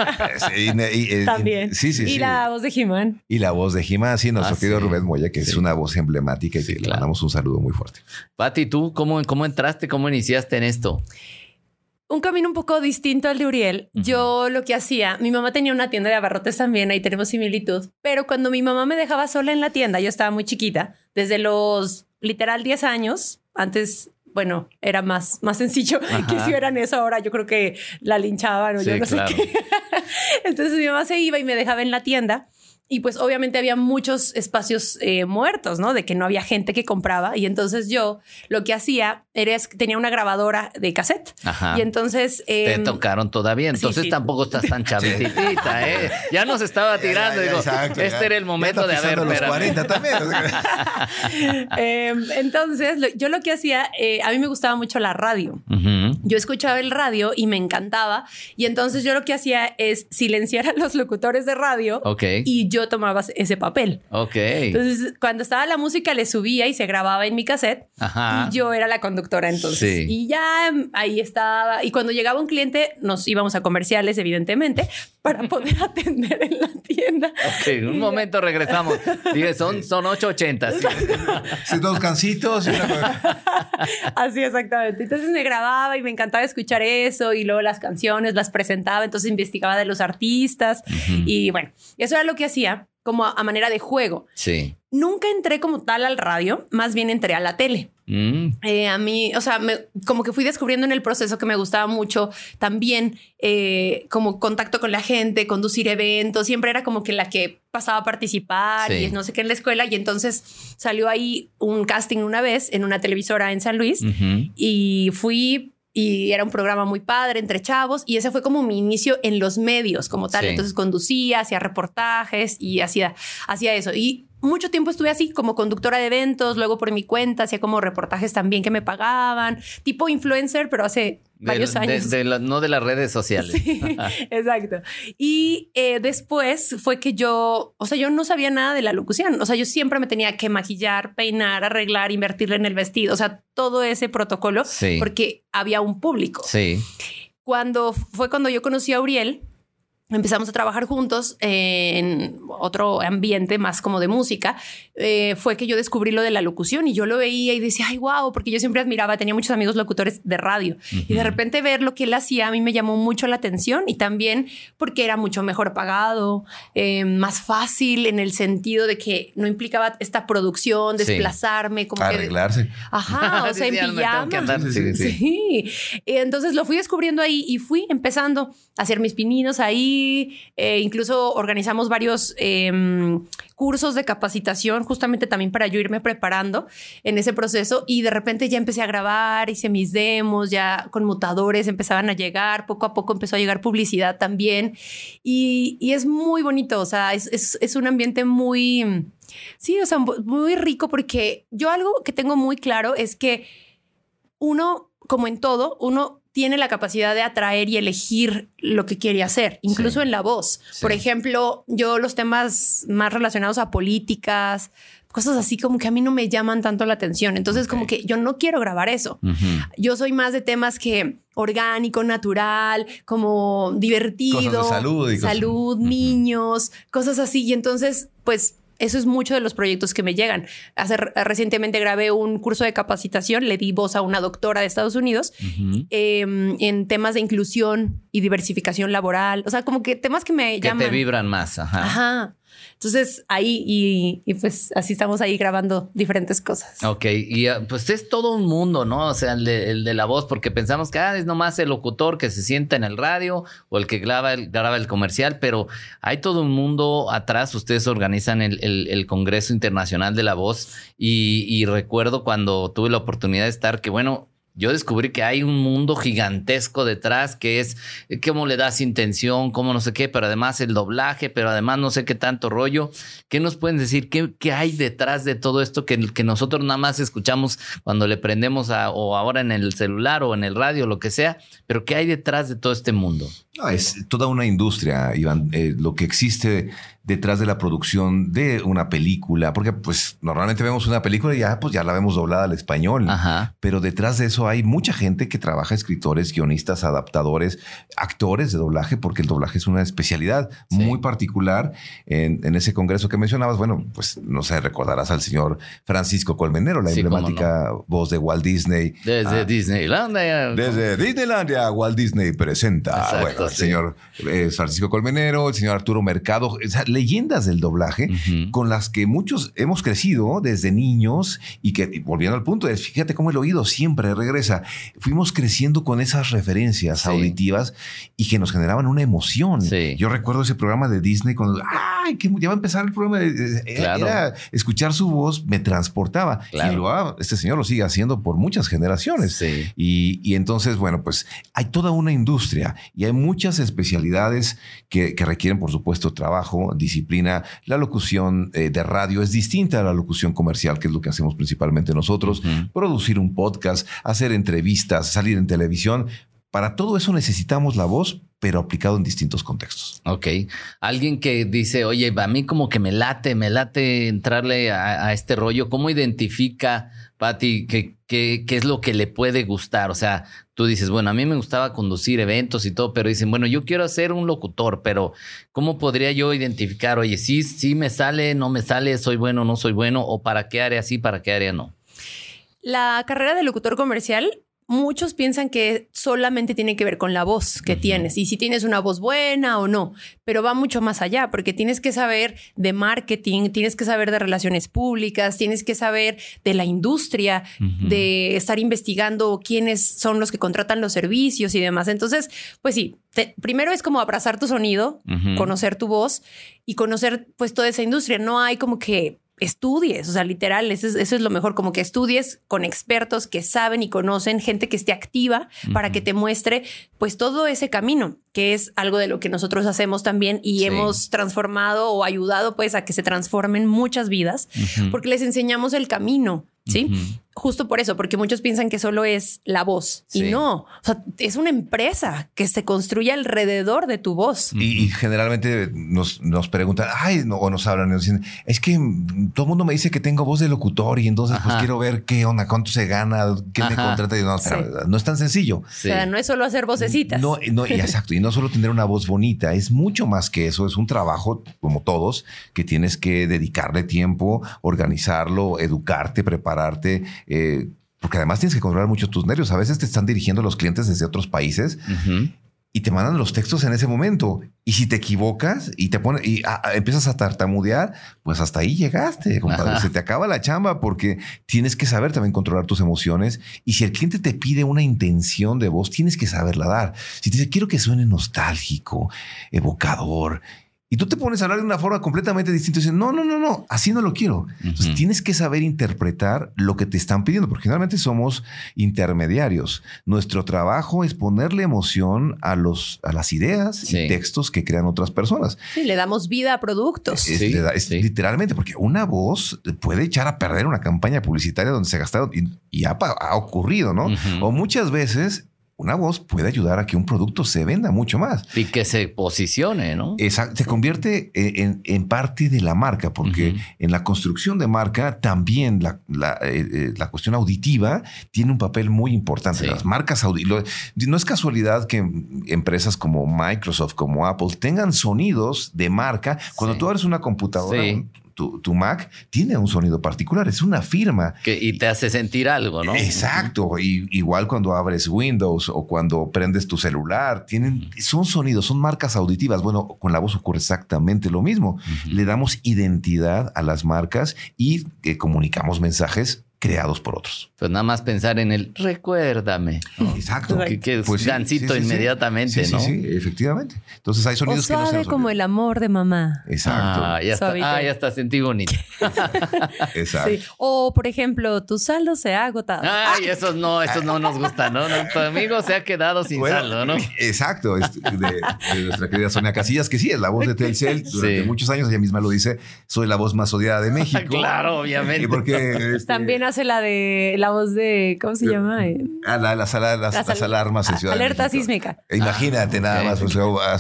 [SPEAKER 3] y- y- y-
[SPEAKER 2] También.
[SPEAKER 3] Sí, sí,
[SPEAKER 2] y
[SPEAKER 3] sí.
[SPEAKER 2] la voz de Jimán.
[SPEAKER 3] Y la voz de Jimá, sí, nuestro
[SPEAKER 1] Ah,
[SPEAKER 3] querido
[SPEAKER 1] sí.
[SPEAKER 3] Rubén Moya, que es una voz emblemática y
[SPEAKER 1] Sí,
[SPEAKER 3] que le mandamos un saludo muy fuerte.
[SPEAKER 1] Pati, ¿tú cómo, cómo entraste? ¿Cómo iniciaste en esto?
[SPEAKER 2] Un camino un poco distinto al de Uriel. Yo lo que hacía, mi mamá tenía una tienda de abarrotes también, ahí tenemos similitud, pero cuando mi mamá me dejaba sola en la tienda, yo estaba muy chiquita, desde los literal 10 años, antes, bueno, era más, más sencillo [LAUGHS]
[SPEAKER 1] Ajá.
[SPEAKER 2] que si eran eso ahora, yo creo que la linchaban o yo no
[SPEAKER 1] claro.
[SPEAKER 2] sé qué. [LAUGHS] Entonces mi mamá se iba y me dejaba en la tienda. Y pues obviamente había muchos espacios eh, muertos, ¿no? De que no había gente que compraba. Y entonces yo lo que hacía era es que tenía una grabadora de cassette.
[SPEAKER 1] Ajá.
[SPEAKER 2] Y entonces...
[SPEAKER 1] Te
[SPEAKER 2] em,
[SPEAKER 1] tocaron todavía, entonces
[SPEAKER 2] sí.
[SPEAKER 1] tampoco estás tan [LAUGHS] chavitita, ¿eh? Ya nos estaba tirando, digo, este era el momento de haber,
[SPEAKER 3] los
[SPEAKER 1] espérame.
[SPEAKER 3] 40 también. [LAUGHS]
[SPEAKER 2] em, entonces, lo- yo lo que hacía, eh, a mí me gustaba mucho la radio. Yo escuchaba el radio y me encantaba. Y entonces yo lo que hacía es silenciar a los locutores de radio
[SPEAKER 1] Ok,
[SPEAKER 2] y yo tomaba ese papel.
[SPEAKER 1] ok.
[SPEAKER 2] Entonces, cuando estaba la música, le subía y se grababa en mi cassette.
[SPEAKER 1] Ajá.
[SPEAKER 2] Y yo era la conductora entonces.
[SPEAKER 1] Sí.
[SPEAKER 2] Y ya ahí estaba. Y cuando llegaba un cliente, nos íbamos a comerciales, evidentemente, para poder [LAUGHS] atender en la tienda.
[SPEAKER 1] Ok, en un momento regresamos. Dije, [LAUGHS] son, son 880. sí.
[SPEAKER 3] Sí, dos cancitos y una- [LAUGHS]
[SPEAKER 2] Así exactamente. Entonces me grababa y me encantaba escuchar eso y luego las canciones las presentaba, entonces investigaba de los artistas y bueno, eso era lo que hacía como a, a manera de juego.
[SPEAKER 1] Sí.
[SPEAKER 2] Nunca entré como tal al radio, más bien entré a la tele.
[SPEAKER 1] Mm,
[SPEAKER 2] Eh, a mí, o sea, me- como que fui descubriendo en el proceso que me gustaba mucho también eh, como contacto con la gente, conducir eventos, siempre era como que la que pasaba a participar
[SPEAKER 1] Sí.
[SPEAKER 2] y no sé qué en la escuela y entonces salió ahí un casting una vez en una televisora en San Luis y fui y era un programa muy padre entre chavos y ese fue como mi inicio en los medios como tal.
[SPEAKER 1] Sí.
[SPEAKER 2] Entonces conducía, hacía reportajes y hacía, hacía eso. Y mucho tiempo estuve así como conductora de eventos, luego por mi cuenta hacía como reportajes también que me pagaban, tipo influencer, pero hace varios
[SPEAKER 1] de-
[SPEAKER 2] años.
[SPEAKER 1] de la- no de las redes [LAUGHS] sociales.
[SPEAKER 2] Sí, exacto. Y eh, después fue que yo, o sea, yo no sabía nada de la locución. O sea, yo siempre me tenía que maquillar, peinar, arreglar, invertirle en el vestido. O sea, todo ese protocolo
[SPEAKER 1] Sí.
[SPEAKER 2] porque había un público.
[SPEAKER 1] Sí.
[SPEAKER 2] Cuando fue cuando yo conocí a Uriel, empezamos a trabajar juntos en otro ambiente más como de música, eh, fue que yo descubrí lo de la locución y yo lo veía y decía, ay, wow, porque yo siempre admiraba, tenía muchos amigos locutores de radio y de repente ver lo que él hacía a mí me llamó mucho la atención y también porque era mucho mejor pagado, eh, más fácil en el sentido de que no implicaba esta producción,
[SPEAKER 1] Sí.
[SPEAKER 2] desplazarme, como que...
[SPEAKER 3] Arreglarse.
[SPEAKER 2] Ajá, [LAUGHS] o sea, en
[SPEAKER 1] Decía, "Me tengo que
[SPEAKER 2] pijama.
[SPEAKER 1] andar".
[SPEAKER 3] Sí,
[SPEAKER 1] Sí, sí.
[SPEAKER 2] Sí. Y entonces lo fui descubriendo ahí y fui empezando hacer mis pininos ahí. Eh, incluso organizamos varios em, cursos de capacitación justamente también para yo irme preparando en ese proceso y de repente ya empecé a grabar, hice mis demos, ya conmutadores empezaban a llegar, poco a poco empezó a llegar publicidad también y, y es muy bonito, o sea, es, es, es un ambiente muy... Sí, o sea, muy rico porque yo algo que tengo muy claro es que uno, como en todo, uno tiene la capacidad de atraer y elegir lo que quiere hacer, incluso
[SPEAKER 1] Sí.
[SPEAKER 2] en la voz.
[SPEAKER 1] Sí.
[SPEAKER 2] Por ejemplo, yo los temas más relacionados a políticas, cosas así como que a mí no me llaman tanto la atención. Entonces, como que yo no quiero grabar eso. Yo soy más de temas que orgánico, natural, como divertido.
[SPEAKER 3] Cosas de salud y cosas-
[SPEAKER 2] salud, niños, cosas así. Y entonces, pues eso es mucho de los proyectos que me llegan. Hace recientemente grabé un curso de capacitación, le di voz a una doctora de Estados Unidos eh, en temas de inclusión y diversificación laboral. O sea, como que temas que me
[SPEAKER 1] Que
[SPEAKER 2] llaman.
[SPEAKER 1] te vibran más. Ajá.
[SPEAKER 2] Ajá. Entonces ahí y, pues así estamos ahí grabando diferentes cosas.
[SPEAKER 1] Ok, y ah, pues es todo un mundo, ¿no? O sea, el de, el de la voz, porque pensamos que ah, es nomás el locutor que se sienta en el radio o el que graba el, graba el comercial, pero hay todo un mundo atrás. Ustedes organizan el, el- el Congreso Internacional de la Voz y, y recuerdo cuando tuve la oportunidad de estar, que bueno, yo descubrí que hay un mundo gigantesco detrás que es eh, cómo le das intención, cómo no sé qué, pero además el doblaje, pero además no sé qué tanto rollo. ¿Qué nos pueden decir? ¿Qué, hay detrás de todo esto que, nosotros nada más escuchamos cuando le prendemos o ahora en el celular o en el radio, lo que sea? Pero ¿qué hay detrás de todo este mundo?
[SPEAKER 3] No, es toda una industria, Iván. Eh, lo que existe detrás de la producción de una película, porque pues normalmente vemos una película y ya pues ya la vemos doblada al español, pero detrás de eso hay mucha gente que trabaja, escritores, guionistas, adaptadores, actores de doblaje, porque el doblaje es una especialidad muy particular. En, ese congreso que mencionabas, bueno, pues no sé, recordarás al señor Francisco Colmenero, la emblemática voz de Walt Disney.
[SPEAKER 1] Desde
[SPEAKER 3] ah,
[SPEAKER 1] Disneylandia.
[SPEAKER 3] Desde Disneylandia, Walt Disney presenta. bueno, el señor eh, Francisco Colmenero, el señor Arturo Mercado leyendas del doblaje con las que muchos hemos crecido desde niños y que, volviendo al punto, es, fíjate cómo el oído siempre regresa. Fuimos creciendo con esas referencias auditivas y que nos generaban una emoción. Yo recuerdo ese programa de Disney cuando, ¡ay! Que ya va a empezar el programa. Era, escuchar su voz me transportaba. Y lo, este señor lo sigue haciendo por muchas generaciones. Y, y, entonces, bueno, pues hay toda una industria y hay muchas especialidades que, que requieren, por supuesto, trabajo, disciplina. La locución eh, de radio es distinta a la locución comercial, que es lo que hacemos principalmente nosotros. Producir un podcast, hacer entrevistas, salir en televisión. Para todo eso necesitamos la voz, pero aplicado en distintos contextos.
[SPEAKER 1] Ok. Alguien que dice, oye, a mí como que me late, me late entrarle a, a este rollo. ¿Cómo identifica Patti, ¿qué, qué, es lo que le puede gustar? O sea, tú dices, bueno, a mí me gustaba conducir eventos y todo, pero dicen, bueno, yo quiero ser un locutor, pero ¿cómo podría yo identificar, oye, sí, sí me sale, no me sale, soy bueno, no soy bueno, o para qué área sí, para qué área no?
[SPEAKER 2] La carrera de locutor comercial muchos piensan que solamente tiene que ver con la voz que tienes y si tienes una voz buena o no, pero va mucho más allá porque tienes que saber de marketing, tienes que saber de relaciones públicas, tienes que saber de la industria, de estar investigando quiénes son los que contratan los servicios y demás. Entonces, pues sí, primero es como abrazar tu sonido, conocer tu voz y conocer pues toda esa industria. No hay como que estudies, o sea, literal, eso es, lo mejor, como que estudies con expertos que saben y conocen, gente que esté activa para que te muestre pues todo ese camino, que es algo de lo que nosotros hacemos también y hemos transformado o ayudado pues a que se transformen muchas vidas, porque les enseñamos el camino, ¿sí? Justo por eso, porque muchos piensan que solo es la voz y no, o sea, es una empresa que se construye alrededor de tu voz.
[SPEAKER 3] Y, generalmente nos, nos, preguntan, ay, no, o nos hablan y nos dicen, es que todo el mundo me dice que tengo voz de locutor y entonces pues quiero ver qué onda, cuánto se gana, quién me contrata. Y no, no, es tan sencillo.
[SPEAKER 2] O sea, no es solo hacer vocecitas.
[SPEAKER 3] No, no, y exacto. Y no solo tener una voz bonita, es mucho más que eso. Es un trabajo, como todos, que tienes que dedicarle tiempo, organizarlo, educarte, prepararte eh, porque además tienes que controlar mucho tus nervios. A veces te están dirigiendo los clientes desde otros países y te mandan los textos en ese momento. Y si te equivocas y te pones y ah, ah, empiezas a tartamudear, pues hasta ahí llegaste, compadre. Se te acaba la chamba porque tienes que saber también controlar tus emociones. Y si el cliente te pide una intención de voz, tienes que saberla dar. Si te dice quiero que suene nostálgico, evocador y tú te pones a hablar de una forma completamente distinta y dices, no, no, no, no, así no lo quiero. Entonces tienes que saber interpretar lo que te están pidiendo, porque generalmente somos intermediarios. Nuestro trabajo es ponerle emoción a, los, a las ideas y textos que crean otras personas.
[SPEAKER 2] Sí, le damos vida a productos.
[SPEAKER 3] Es, literalmente, porque una voz puede echar a perder una campaña publicitaria donde se gastaron y, ha, ocurrido, ¿no? O muchas veces una voz puede ayudar a que un producto se venda mucho más.
[SPEAKER 1] Y que se posicione, ¿no?
[SPEAKER 3] Exacto. Se convierte en, parte de la marca, porque en la construcción de marca también la, eh, eh, la, cuestión auditiva tiene un papel muy importante. Las marcas auditivas. No es casualidad que empresas como Microsoft, como Apple, tengan sonidos de marca. Cuando tú abres una computadora, tu, Mac tiene un sonido particular, es una firma.
[SPEAKER 1] Que, y te hace sentir algo, ¿no?
[SPEAKER 3] Exacto. Y, igual cuando abres Windows o cuando prendes tu celular, tienen, son sonidos, son marcas auditivas. Bueno, con la voz ocurre exactamente lo mismo. Le damos identidad a las marcas y eh, comunicamos mensajes creados por otros.
[SPEAKER 1] Pues nada más pensar en el recuérdame.
[SPEAKER 3] Exacto.
[SPEAKER 1] Que, que pues gancito inmediatamente, ¿no?
[SPEAKER 3] Sí, efectivamente. Entonces hay sonidos
[SPEAKER 2] que no se como el amor de mamá.
[SPEAKER 3] Exacto.
[SPEAKER 1] Ah, ya está, ah, ya está, sentí bonito. [LAUGHS]
[SPEAKER 3] Exacto.
[SPEAKER 2] O, por ejemplo, tu saldo se ha agotado.
[SPEAKER 1] Ay, esos no, esos no nos gustan, ¿no? Tu amigo se ha quedado sin saldo, ¿no?
[SPEAKER 3] Exacto. De, nuestra querida Sonia Casillas, que sí, es la voz de Telcel. [LAUGHS] Durante muchos años ella misma lo dice, soy la voz más odiada de [LAUGHS] México.
[SPEAKER 1] claro, obviamente.
[SPEAKER 3] Porque,
[SPEAKER 2] este, También hace la de, la voz de, ¿cómo se llama?
[SPEAKER 3] Ah, las, alarmas en Ciudad
[SPEAKER 2] Alerta sísmica.
[SPEAKER 3] Imagínate nada más.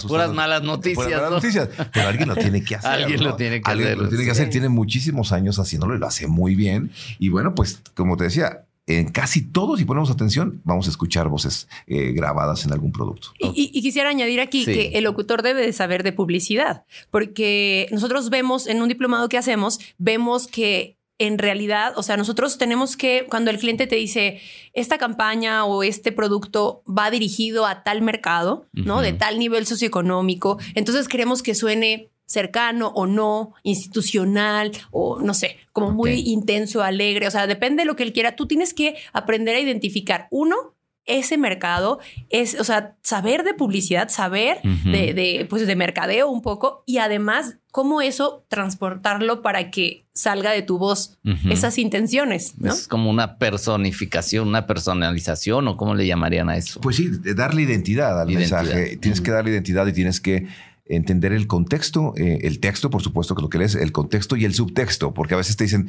[SPEAKER 1] Puras malas noticias.
[SPEAKER 3] Puras malas noticias. Pero alguien lo tiene que hacer.
[SPEAKER 1] alguien lo tiene que
[SPEAKER 3] alguien
[SPEAKER 1] hacer.
[SPEAKER 3] Lo tiene que hacer. Tiene muchísimos años haciéndolo y lo hace muy bien. Y bueno, pues como te decía, en casi todos, si ponemos atención, vamos a escuchar voces eh, grabadas en algún producto.
[SPEAKER 2] Y, quisiera añadir aquí que el locutor debe de saber de publicidad, porque nosotros vemos en un diplomado que hacemos, vemos que en realidad, o sea, nosotros tenemos que, cuando el cliente te dice, esta campaña o este producto va dirigido a tal mercado, ¿no? De tal nivel socioeconómico, entonces queremos que suene cercano o no, institucional o no sé, como muy intenso, alegre, o sea, depende de lo que él quiera, tú tienes que aprender a identificar, uno, ese mercado es, o sea, saber de publicidad, saber de, pues, de mercadeo un poco y además cómo eso transportarlo para que salga de tu voz esas intenciones. ¿no?
[SPEAKER 1] Es como una personificación, una personalización o cómo le llamarían a eso.
[SPEAKER 3] Pues sí, darle identidad al mensaje. Tienes que darle identidad y tienes que entender el contexto, eh, el texto, por supuesto que lo que lees, el contexto y el subtexto, porque a veces te dicen,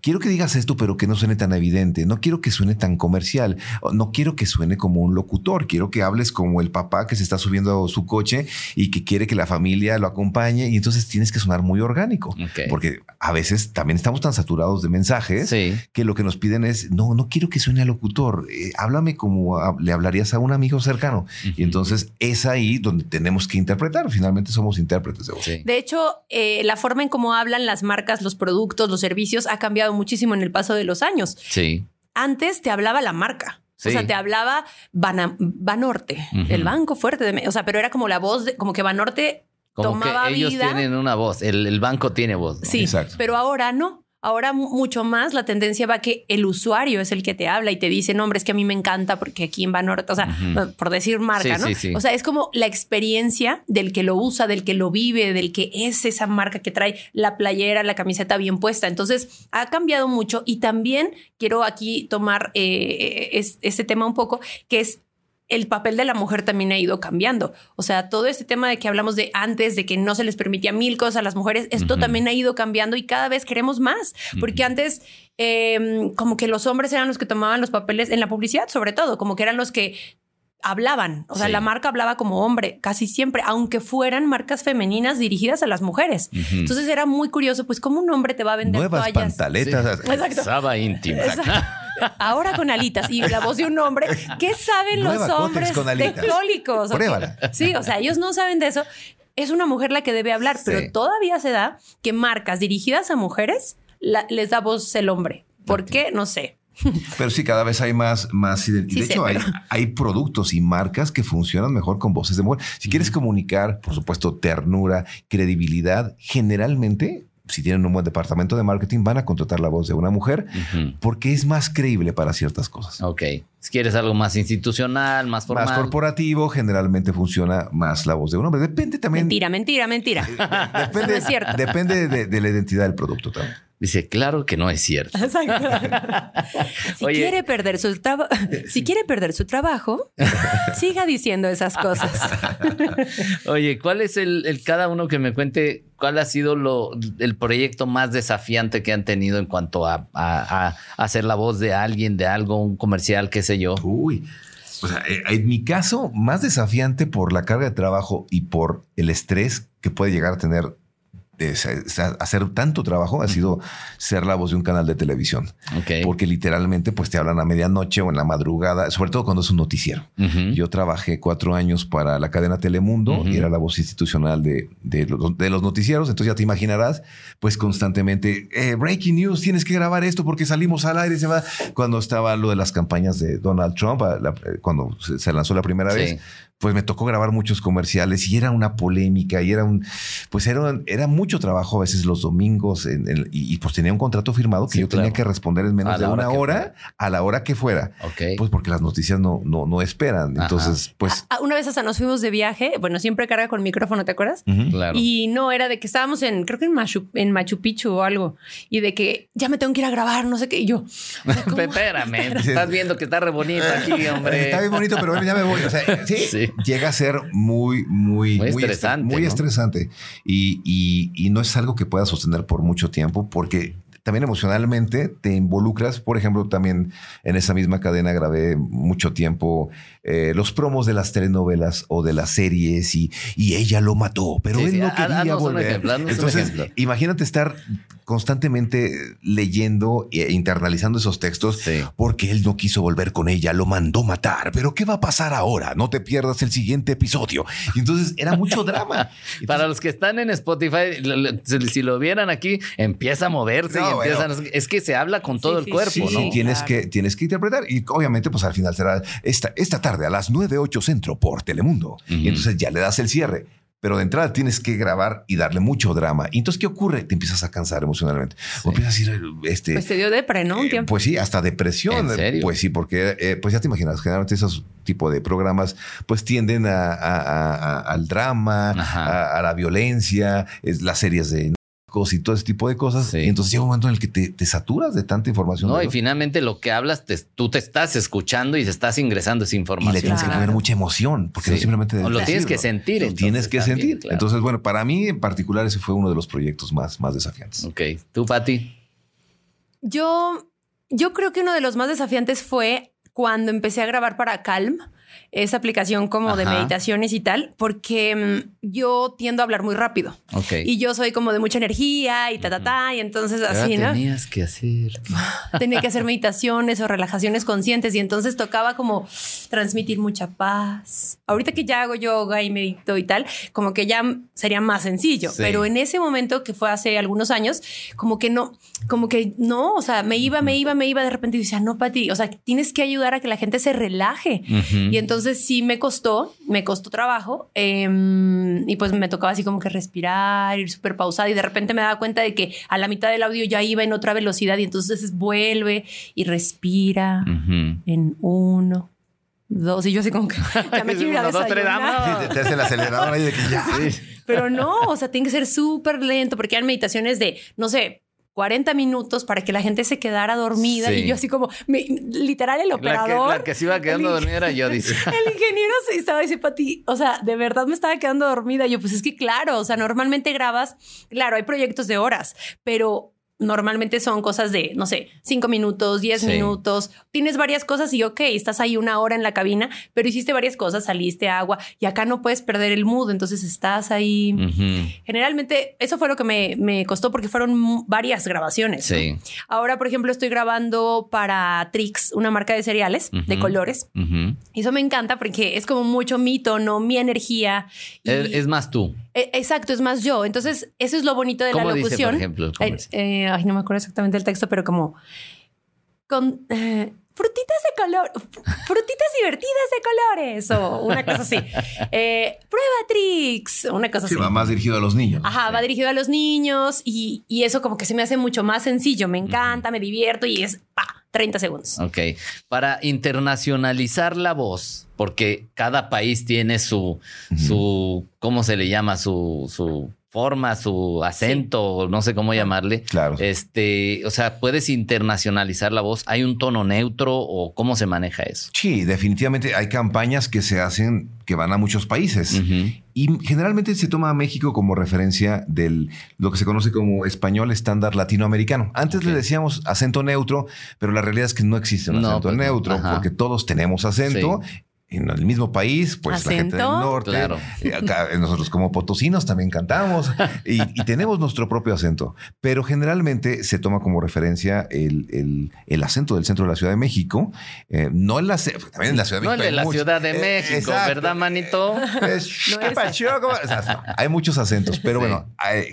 [SPEAKER 3] quiero que digas esto, pero que no suene tan evidente, no quiero que suene tan comercial, no quiero que suene como un locutor, quiero que hables como el papá que se está subiendo a su coche y que quiere que la familia lo acompañe y entonces tienes que sonar muy orgánico, porque a veces también estamos tan saturados de mensajes que lo que nos piden es, no, no quiero que suene a locutor, eh, háblame como le hablarías a un amigo cercano. Y entonces es ahí donde tenemos que interpretar, finalmente somos intérpretes de voz.
[SPEAKER 2] De hecho, eh, la forma en cómo hablan las marcas, los productos, los servicios ha cambiado muchísimo en el paso de los años.
[SPEAKER 1] Sí.
[SPEAKER 2] Antes te hablaba la marca. O sea, te hablaba Banorte, el banco fuerte de... O sea, pero era como la voz, de, como que Banorte como tomaba
[SPEAKER 1] que ellos tienen una voz, el, el banco tiene voz.
[SPEAKER 2] Sí, Exacto. pero ahora no. Ahora mucho más la tendencia va que el usuario es el que te habla y te dice, no, hombre, es que a mí me encanta porque aquí en Banorte, o sea, por decir marca, ¿no? O sea, es como la experiencia del que lo usa, del que lo vive, del que es esa marca que trae la playera, la camiseta bien puesta. Entonces, ha cambiado mucho y también quiero aquí tomar eh, este tema un poco, que es el papel de la mujer también ha ido cambiando. O sea, todo este tema de que hablamos de antes, de que no se les permitía mil cosas a las mujeres, esto también ha ido cambiando y cada vez queremos más, porque antes em, como que los hombres eran los que tomaban los papeles en la publicidad, sobre todo, como que eran los que hablaban, o sea, la marca hablaba como hombre casi siempre, aunque fueran marcas femeninas dirigidas a las mujeres. Entonces era muy curioso, pues cómo un hombre te va a vender
[SPEAKER 3] nuevas
[SPEAKER 2] toallas?
[SPEAKER 3] pantaletas,
[SPEAKER 1] Exacto. íntima.
[SPEAKER 2] Ahora con alitas y la voz de un hombre. ¿Qué saben los hombres tecnólicos? Sí, o sea, ellos no saben de eso. Es una mujer la que debe hablar, pero todavía se da que marcas dirigidas a mujeres les da voz el hombre. ¿Por qué? No sé.
[SPEAKER 3] Pero sí, cada vez hay más, más identidad. de hecho, hay, hay, productos y marcas que funcionan mejor con voces de mujer. Si quieres comunicar, por supuesto, ternura, credibilidad, generalmente si tienen un buen departamento de marketing, van a contratar la voz de una mujer porque es más creíble para ciertas cosas.
[SPEAKER 1] Ok. Si quieres algo más institucional, más formal.
[SPEAKER 3] Más corporativo, generalmente funciona más la voz de un hombre. Depende también.
[SPEAKER 2] Mentira, mentira, mentira. [LAUGHS]
[SPEAKER 3] depende, es cierto. Depende de, la identidad del producto también.
[SPEAKER 1] Dice, claro que no es cierto. [LAUGHS] [LAUGHS]
[SPEAKER 2] si, quiere perder su [LAUGHS] si quiere perder su trabajo, siga diciendo esas cosas.
[SPEAKER 1] Oye, ¿cuál es el, cada uno que me cuente cuál ha sido lo, el proyecto más desafiante que han tenido en cuanto a, a, hacer la voz de alguien, de algo, un comercial, qué sé yo?
[SPEAKER 3] Uy. O sea, eh, en mi caso, más desafiante por la carga de trabajo y por el estrés que puede llegar a tener hacer tanto trabajo ha sido ser la voz de un canal de televisión. Porque literalmente pues te hablan a medianoche o en la madrugada, sobre todo cuando es un noticiero. Yo trabajé cuatro años para la cadena Telemundo y era la voz institucional de, de, los, noticieros. Entonces ya te imaginarás, pues constantemente, eh, breaking news, tienes que grabar esto porque salimos al aire. Se va. Cuando estaba lo de las campañas de Donald Trump, cuando se lanzó la primera vez, pues me tocó grabar muchos comerciales y era una polémica y era un, pues era, era mucho trabajo a veces los domingos y, pues tenía un contrato firmado que yo tenía que responder en menos de una hora a la hora que fuera. Pues porque las noticias no, no, no esperan. Entonces, pues.
[SPEAKER 2] Una vez hasta nos fuimos de viaje. Bueno, siempre carga con micrófono, ¿te acuerdas? Claro. Y no, era de que estábamos en, creo que en Machu, en Machu Picchu o algo. Y de que ya me tengo que ir a grabar, no sé qué. Y yo. [LAUGHS]
[SPEAKER 1] Espérame, [LAUGHS] estás viendo que está re bonito aquí, hombre.
[SPEAKER 3] Está bien bonito, pero ya me voy. O sea, [LAUGHS] sí [LAUGHS] llega a ser muy, muy, muy estresante. Muy estresante. Y, y, no es algo que puedas sostener por mucho tiempo porque también emocionalmente te involucras. Por ejemplo, también en esa misma cadena grabé mucho tiempo eh, los promos de las telenovelas o de las series y, y ella lo mató, pero él no quería volver. Entonces, imagínate estar constantemente leyendo e internalizando esos textos porque él no quiso volver con ella, lo mandó matar. Pero ¿qué va a pasar ahora? No te pierdas el siguiente episodio. Y entonces era mucho drama. [LAUGHS]
[SPEAKER 1] Para los que están en Spotify, si lo vieran aquí, empieza a moverse y es que se habla con todo el cuerpo, ¿no?
[SPEAKER 3] tienes, que, tienes que interpretar. Y obviamente, pues al final será esta, esta tarde a las 9, 8 centro por Telemundo. Y entonces ya le das el cierre pero de entrada tienes que grabar y darle mucho drama. Y entonces, ¿qué ocurre? Te empiezas a cansar emocionalmente. O empiezas a ir, este...
[SPEAKER 2] Pues te dio depre, ¿no? Un
[SPEAKER 3] eh,
[SPEAKER 2] tiempo.
[SPEAKER 3] pues sí, hasta depresión. Pues sí, porque, eh, pues ya te imaginas, generalmente esos tipos de programas, pues tienden a, al drama, a, la violencia, es, las series de y todo ese tipo de cosas. Y entonces llega un momento en el que te, saturas de tanta información.
[SPEAKER 1] No, y finalmente lo que hablas, tú te estás escuchando y se estás ingresando esa información.
[SPEAKER 3] Y le tienes que poner mucha emoción, porque no simplemente...
[SPEAKER 1] lo tienes que sentir.
[SPEAKER 3] Lo tienes que sentir. Entonces, bueno, para mí en particular ese fue uno de los proyectos más, más desafiantes.
[SPEAKER 1] Ok. ¿Tú, Pati?
[SPEAKER 2] Yo, yo creo que uno de los más desafiantes fue cuando empecé a grabar para Calm esa aplicación como de meditaciones y tal, porque mm, yo tiendo a hablar muy rápido. Y yo soy como de mucha energía y ta, ta, ta, y entonces así,
[SPEAKER 1] ¿no? Tenías que hacer. [LAUGHS]
[SPEAKER 2] Tenía que hacer meditaciones o relajaciones conscientes y entonces tocaba como transmitir mucha paz. Ahorita que ya hago yoga y medito y tal, como que ya sería más sencillo, pero en ese momento que fue hace algunos años, como que no, como que no, o sea, me iba, me iba, me iba de repente y decía, no, Pati, o sea, tienes que ayudar a que la gente se relaje. Y entonces entonces sí me costó, me costó trabajo em, y pues me tocaba así como que respirar, ir súper pausada y de repente me daba cuenta de que a la mitad del audio ya iba en otra velocidad y entonces vuelve y respira en uno, dos y yo así como que [LAUGHS] ya me quiero ir a
[SPEAKER 3] Te hace el acelerador ahí de que ya. [LAUGHS]
[SPEAKER 2] Pero no, o sea, tiene que ser súper lento porque hay meditaciones de, no sé, 40 minutos para que la gente se quedara dormida y yo así como, literal el operador.
[SPEAKER 1] La que, se iba quedando dormida era yo, dice. [LAUGHS]
[SPEAKER 2] El ingeniero se estaba diciendo, Pati, o sea, de verdad me estaba quedando dormida. yo, pues es que claro, o sea, normalmente grabas, claro, hay proyectos de horas, pero normalmente son cosas de, no sé, cinco minutos, diez minutos. Tienes varias cosas y ok, estás ahí una hora en la cabina, pero hiciste varias cosas, saliste agua y acá no puedes perder el mood, entonces estás ahí. Generalmente eso fue lo que me, me, costó porque fueron varias grabaciones. Sí. Ahora, por ejemplo, estoy grabando para Trix, una marca de cereales de colores. Y eso me encanta porque es como mucho mi tono, mi energía.
[SPEAKER 1] es más tú.
[SPEAKER 2] E, exacto, es más yo. Entonces, eso es lo bonito de la locución. Dice, por ejemplo, eh, ay, no me acuerdo exactamente el texto, pero como con eh, frutitas de color, frutitas divertidas de colores o una cosa así. Eh, prueba Trix, una cosa
[SPEAKER 3] sí,
[SPEAKER 2] así.
[SPEAKER 3] va más dirigido a los niños.
[SPEAKER 2] Ajá, va dirigido a los niños y, y, eso como que se me hace mucho más sencillo. Me encanta, me divierto y es pa, 30 segundos.
[SPEAKER 1] Ok. Para internacionalizar la voz, porque cada país tiene su, su ¿cómo se le llama? Su, su forma, su acento, no sé cómo llamarle.
[SPEAKER 3] Claro.
[SPEAKER 1] Este, o sea, puedes internacionalizar la voz. ¿Hay un tono neutro o cómo se maneja eso?
[SPEAKER 3] Sí, definitivamente hay campañas que se hacen que van a muchos países y generalmente se toma a México como referencia del lo que se conoce como español estándar latinoamericano. Antes le decíamos acento neutro, pero la realidad es que no existe un acento pues neutro porque todos tenemos acento en el mismo país, pues la gente del norte, claro. acá, nosotros como potosinos también cantamos y, tenemos nuestro propio acento, pero generalmente se toma como referencia el, el, acento del centro de la Ciudad de México, eh, no en la, también en la Ciudad de México.
[SPEAKER 1] No en la Ciudad de eh, México, ¿verdad, manito?
[SPEAKER 3] hay muchos acentos, pero bueno,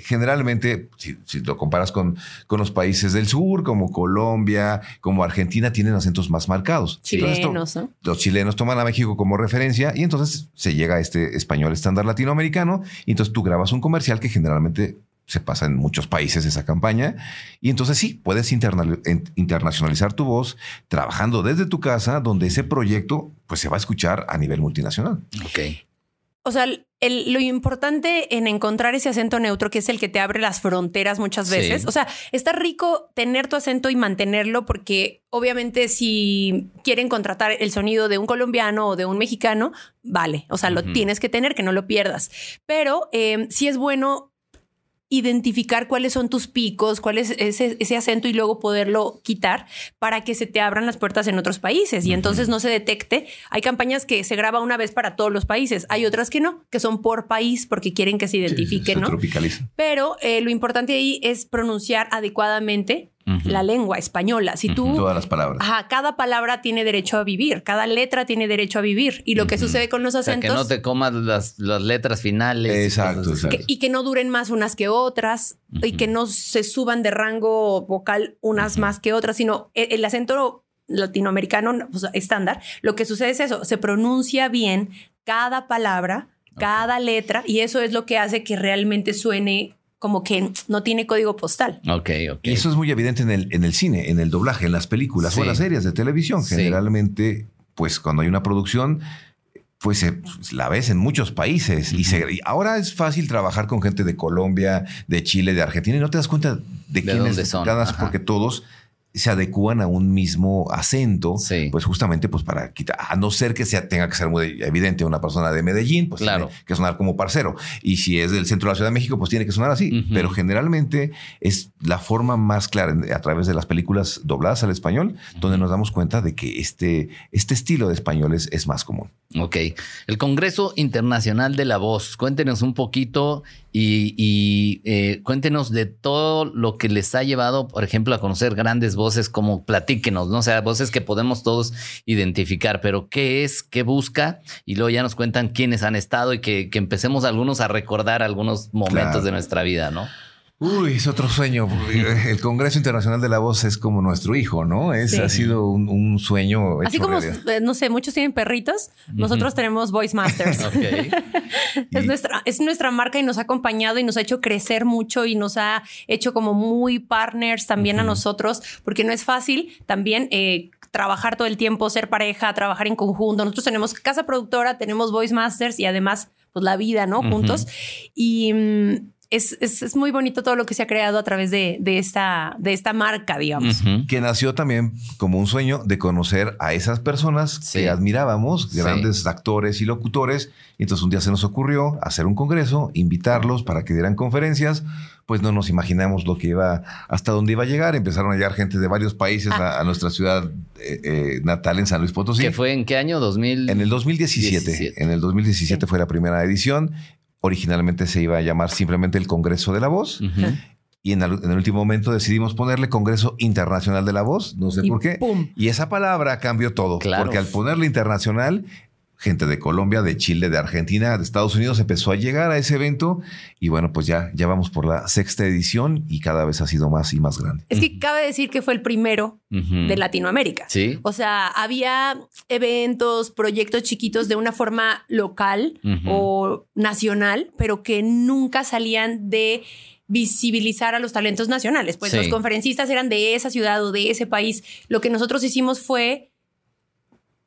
[SPEAKER 3] generalmente, si, lo comparas con, con los países del sur, como Colombia, como Argentina, tienen acentos más marcados.
[SPEAKER 2] Chilenos,
[SPEAKER 3] Los chilenos toman a México México como referencia y entonces se llega a este español estándar latinoamericano y entonces tú grabas un comercial que generalmente se pasa en muchos países esa campaña. Y entonces sí, puedes internacionalizar tu voz trabajando desde tu casa, donde ese proyecto pues se va a escuchar a nivel multinacional.
[SPEAKER 1] Ok.
[SPEAKER 2] O sea, lo importante en encontrar ese acento neutro, que es el que te abre las fronteras muchas veces. O sea, está rico tener tu acento y mantenerlo porque obviamente si quieren contratar el sonido de un colombiano o de un mexicano, vale. O sea, lo tienes que tener, que no lo pierdas. Pero eh, sí es bueno identificar cuáles son tus picos, cuál es ese, acento y luego poderlo quitar para que se te abran las puertas en otros países y entonces no se detecte. Hay campañas que se graba una vez para todos los países, hay otras que no, que son por país porque quieren que se identifique, ¿no? Pero eh, lo importante ahí es pronunciar adecuadamente la lengua española. Si tú.
[SPEAKER 3] Todas las palabras.
[SPEAKER 2] Ajá, cada palabra tiene derecho a vivir, cada letra tiene derecho a vivir. Y lo que sucede con los acentos.
[SPEAKER 1] que no te comas las, letras finales.
[SPEAKER 3] Exacto, exacto.
[SPEAKER 2] y que no duren más unas que otras y que no se suban de rango vocal unas más que otras, sino el, el acento latinoamericano estándar, lo que sucede es eso, se pronuncia bien cada palabra, cada letra, y eso es lo que hace que realmente suene como que no tiene código postal.
[SPEAKER 1] Ok, ok.
[SPEAKER 3] Y eso es muy evidente en el, en el cine, en el doblaje, en las películas o en las series de televisión. Generalmente, pues cuando hay una producción, pues la ves en muchos países y, ahora es fácil trabajar con gente de Colombia, de Chile, de Argentina y no te das cuenta de, quiénes son, porque todos se adecúan a un mismo acento, pues justamente pues para quitar, a no ser que sea, tenga que ser muy evidente una persona de Medellín, pues tiene que sonar como parcero. Y si es del centro de la Ciudad de México, pues tiene que sonar así. Pero generalmente es la forma más clara a través de las películas dobladas al español, donde nos damos cuenta de que este, este estilo de español es, es más común.
[SPEAKER 1] Ok. El Congreso Internacional de la Voz. Cuéntenos un poquito y, eh, cuéntenos de todo lo que les ha llevado, por ejemplo, a conocer grandes voces como platíquenos, ¿no? O sea, voces que podemos todos identificar, pero ¿qué es? ¿Qué busca? Y luego ya nos cuentan quiénes han estado y que, empecemos algunos a recordar algunos momentos de nuestra vida, ¿no?
[SPEAKER 3] Uy, es otro sueño. [LAUGHS] El Congreso Internacional de la Voz es como nuestro hijo, ¿no? Es, Ha sido un, sueño.
[SPEAKER 2] Así como, eh, no sé, muchos tienen perritos, nosotros tenemos Voice Masters. [LAUGHS] [LAUGHS] es, nuestra, es nuestra marca y nos ha acompañado y nos ha hecho crecer mucho y nos ha hecho como muy partners también a nosotros, porque no es fácil también eh, trabajar todo el tiempo, ser pareja, trabajar en conjunto. Nosotros tenemos casa productora, tenemos Voice Masters y además, pues la vida, ¿no? Juntos. Y mm, es, muy bonito todo lo que se ha creado a través de, esta, de esta marca, digamos.
[SPEAKER 3] Que nació también como un sueño de conocer a esas personas que admirábamos, grandes actores y locutores. Y entonces un día se nos ocurrió hacer un congreso, invitarlos para que dieran conferencias. Pues no nos imaginamos lo que iba, hasta dónde iba a llegar. Empezaron a llegar gente de varios países ah. a, nuestra ciudad eh, eh, natal en San Luis Potosí.
[SPEAKER 1] ¿Qué fue en qué año? 2000...
[SPEAKER 3] En el 2017. En el 2017 fue la primera edición Originalmente se iba a llamar simplemente el Congreso de la Voz. Y en el, último momento decidimos ponerle Congreso Internacional de la Voz, no sé por qué. Y esa palabra cambió todo, porque al ponerle internacional gente de Colombia, de Chile, de Argentina, de Estados Unidos empezó a llegar a ese evento y bueno, pues ya, ya vamos por la sexta edición y cada vez ha sido más y más grande.
[SPEAKER 2] Es que cabe decir que fue el primero de Latinoamérica.
[SPEAKER 1] Sí.
[SPEAKER 2] O sea, había eventos, proyectos chiquitos de una forma local o nacional, pero que nunca salían de visibilizar a los talentos nacionales. Pues los conferencistas eran de esa ciudad o de ese país. Lo que nosotros hicimos fue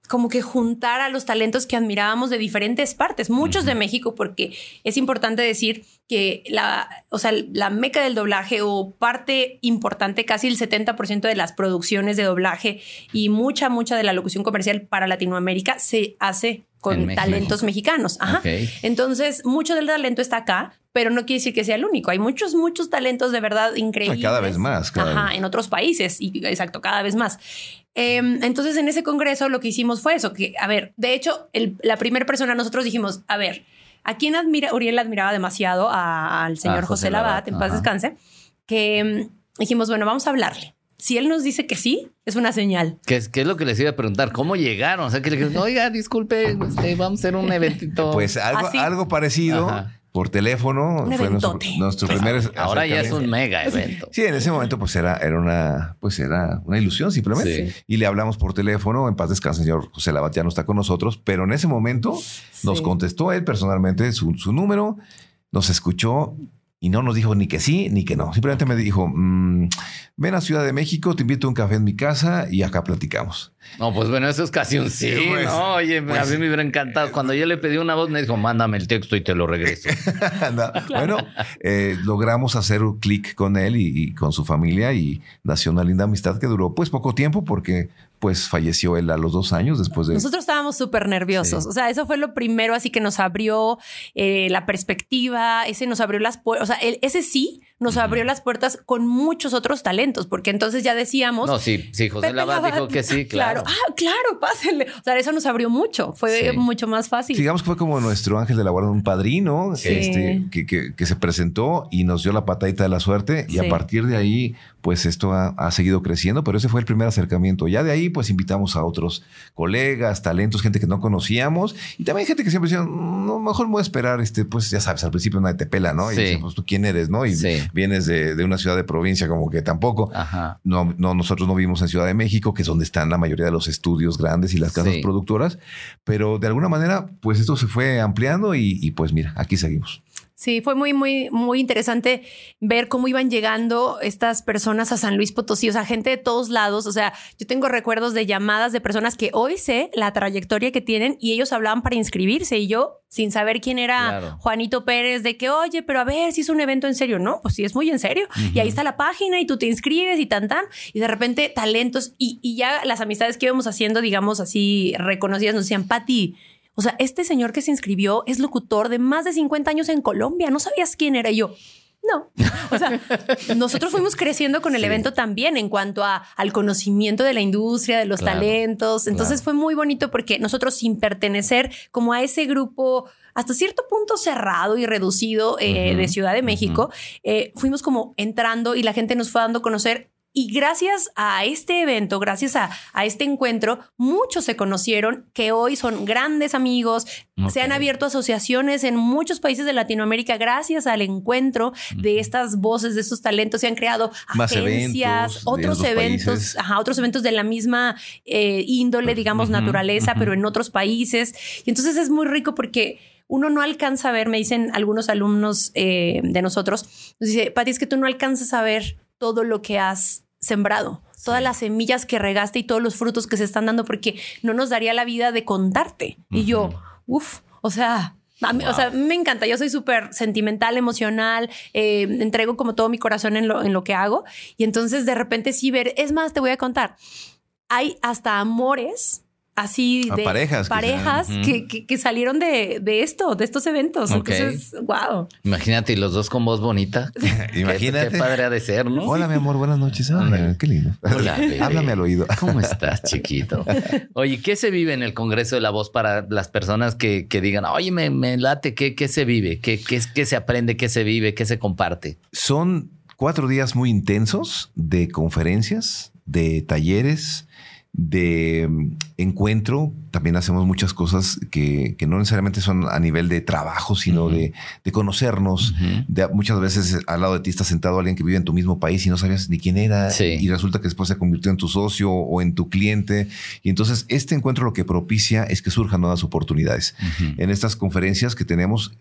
[SPEAKER 2] como que juntar a los talentos que admirábamos de diferentes partes, muchos de México, porque es importante decir que la, o sea, la meca del doblaje o parte importante, casi el 70% de las producciones de doblaje y mucha, mucha de la locución comercial para Latinoamérica se hace con talentos mexicanos. Ajá. Entonces, mucho del talento está acá, pero no quiere decir que sea el único. Hay muchos, muchos talentos de verdad increíbles.
[SPEAKER 3] Cada vez más.
[SPEAKER 2] Ajá, en otros países. Y exacto, cada vez más. Em, entonces, en ese congreso lo que hicimos fue eso, que, a ver, de hecho, la primera persona nosotros dijimos, a ver, ¿a quién admira? Uriel admiraba demasiado al señor José, Labat, en paz descanse, que em, dijimos, bueno, vamos a hablarle si él nos dice que sí, es una señal.
[SPEAKER 1] ¿Qué es, qué es lo que les iba a preguntar? ¿Cómo llegaron? O sea, que le dijeron, oiga, disculpe, este, vamos a hacer un eventito. [LAUGHS]
[SPEAKER 3] Pues algo, algo parecido por teléfono.
[SPEAKER 2] Un
[SPEAKER 3] fue nuestro, nuestro primer
[SPEAKER 1] Ahora ya es un mega evento.
[SPEAKER 3] Sí, en ese momento pues era, era una pues era una ilusión simplemente.
[SPEAKER 1] Sí.
[SPEAKER 3] Y le hablamos por teléfono, en paz descanse, señor José Labat ya no está con nosotros, pero en ese momento nos contestó él personalmente su, su número, nos escuchó y no nos dijo ni que sí ni que no. Simplemente me dijo, mm, ven a Ciudad de México, te invito a un café en mi casa y acá platicamos.
[SPEAKER 1] No, pues bueno, eso es casi un sí,
[SPEAKER 3] Pues,
[SPEAKER 1] ¿no? Oye, a
[SPEAKER 3] pues.
[SPEAKER 1] mí me hubiera encantado. Cuando yo le pedí una voz, me dijo, mándame el texto y te lo regreso. [LAUGHS]
[SPEAKER 3] No, [LAUGHS] Bueno, eh, logramos hacer un clic con él y, y con su familia y nació una linda amistad que duró pues poco tiempo porque pues falleció él a los dos años después de...
[SPEAKER 2] Nosotros estábamos súper nerviosos.
[SPEAKER 3] Sí.
[SPEAKER 2] O sea, eso fue lo primero, así que nos abrió eh, la perspectiva, ese nos abrió las puertas. O sea, el- ese sí nos abrió las puertas con muchos otros talentos, porque entonces ya decíamos.
[SPEAKER 1] No, sí, sí, José Labat dijo que sí, [LAUGHS] claro.
[SPEAKER 2] Ah, claro, pásenle. O sea, eso nos abrió mucho. Fue
[SPEAKER 1] Sí.
[SPEAKER 2] mucho más fácil.
[SPEAKER 3] Digamos que fue como nuestro ángel de la guarda, un padrino
[SPEAKER 2] Sí.
[SPEAKER 3] este, que, que- que se presentó y nos dio la patadita de la suerte. Y
[SPEAKER 2] Sí.
[SPEAKER 3] a partir de ahí, pues esto ha, ha seguido creciendo, pero ese fue el primer acercamiento. Ya de ahí, pues invitamos a otros colegas, talentos, gente que no conocíamos y también gente que siempre decía, no, mejor me voy a esperar. Este, pues ya sabes, al principio nadie te pela, ¿no? Y
[SPEAKER 1] Sí.
[SPEAKER 3] pues tú quién eres, ¿no? Y
[SPEAKER 1] Sí.
[SPEAKER 3] Vienes de, de una ciudad de provincia, como que tampoco.
[SPEAKER 1] Ajá.
[SPEAKER 3] No, no, nosotros no vivimos en Ciudad de México, que es donde están la mayoría de los estudios grandes y las casas
[SPEAKER 1] Sí.
[SPEAKER 3] productoras, pero de alguna manera, pues esto se fue ampliando y, y pues mira, aquí seguimos.
[SPEAKER 2] Sí, fue muy, muy, muy interesante ver cómo iban llegando estas personas a San Luis Potosí, o sea, gente de todos lados. O sea, yo tengo recuerdos de llamadas de personas que hoy sé la trayectoria que tienen y ellos hablaban para inscribirse y yo, sin saber quién era
[SPEAKER 1] Claro.
[SPEAKER 2] Juanito Pérez, de que, oye, pero a ver si es un evento en serio. No, pues sí, es muy en serio. Y ahí está la página y tú te inscribes y tan, tan. Y de repente talentos y, y ya las amistades que íbamos haciendo, digamos así, reconocidas, nos decían, Pati, o sea, este señor que se inscribió es locutor de más de 50 años en Colombia. ¿No sabías quién era yo? No. O sea, [LAUGHS] nosotros fuimos creciendo con el
[SPEAKER 3] Sí.
[SPEAKER 2] evento también en cuanto a, al conocimiento de la industria, de los
[SPEAKER 1] Claro,
[SPEAKER 2] talentos. Entonces
[SPEAKER 3] claro.
[SPEAKER 2] fue muy bonito porque nosotros sin pertenecer como a ese grupo hasta cierto punto cerrado y reducido eh, de Ciudad de México, eh, fuimos como entrando y la gente nos fue dando a conocer y gracias a este evento, gracias a, a este encuentro, muchos se conocieron que hoy son grandes amigos. Se han abierto asociaciones en muchos países de Latinoamérica gracias al encuentro de estas voces, de estos talentos. Se han creado
[SPEAKER 3] Más
[SPEAKER 2] agencias,
[SPEAKER 3] eventos
[SPEAKER 2] otros eventos, ajá, otros eventos de la misma eh, índole, digamos, naturaleza, pero en otros países. Y entonces es muy rico porque uno no alcanza a ver, me dicen algunos alumnos eh, de nosotros, nos dice, Pati, es que tú no alcanzas a ver todo lo que has sembrado, todas las semillas que regaste y todos los frutos que se están dando, porque no nos daría la vida de contarte. Y yo, uff, o sea... a mí- O sea, me encanta. Yo soy súper sentimental, emocional. eh, entrego como todo mi corazón en lo, en lo que hago. Y entonces de repente sí ver. Es más, te voy a contar. Hay hasta amores así de
[SPEAKER 3] parejas que
[SPEAKER 2] parejas
[SPEAKER 1] sean.
[SPEAKER 2] que, que- que salieron de, de esto, de estos eventos. Entonces, wow.
[SPEAKER 1] Imagínate, y los dos con voz bonita. [LAUGHS]
[SPEAKER 3] Imagínate.
[SPEAKER 1] Qué, padre ha de ser, ¿no?
[SPEAKER 3] Hola, mi amor, buenas noches. Ay,
[SPEAKER 1] Ándale.
[SPEAKER 3] qué lindo.
[SPEAKER 1] Hola, [LAUGHS] bebé.
[SPEAKER 3] Háblame al oído.
[SPEAKER 1] ¿Cómo [LAUGHS] estás, chiquito? Oye, ¿qué se vive en el Congreso de la Voz para las personas que, que digan, oye, me, me late, ¿qué, qué se vive? ¿Qué, qué, qué se aprende? ¿Qué se vive? ¿Qué se comparte?
[SPEAKER 3] Son cuatro días muy intensos de conferencias, de talleres, de mm, encuentro. También hacemos muchas cosas que, que no necesariamente son a nivel de trabajo, sino de, de conocernos. De- muchas veces al lado de ti está sentado alguien que vive en tu mismo país y no sabías ni quién era
[SPEAKER 1] Sí.
[SPEAKER 3] y resulta que después se convirtió en tu socio o en tu cliente. Y entonces este encuentro lo que propicia es que surjan nuevas oportunidades. En estas conferencias que tenemos,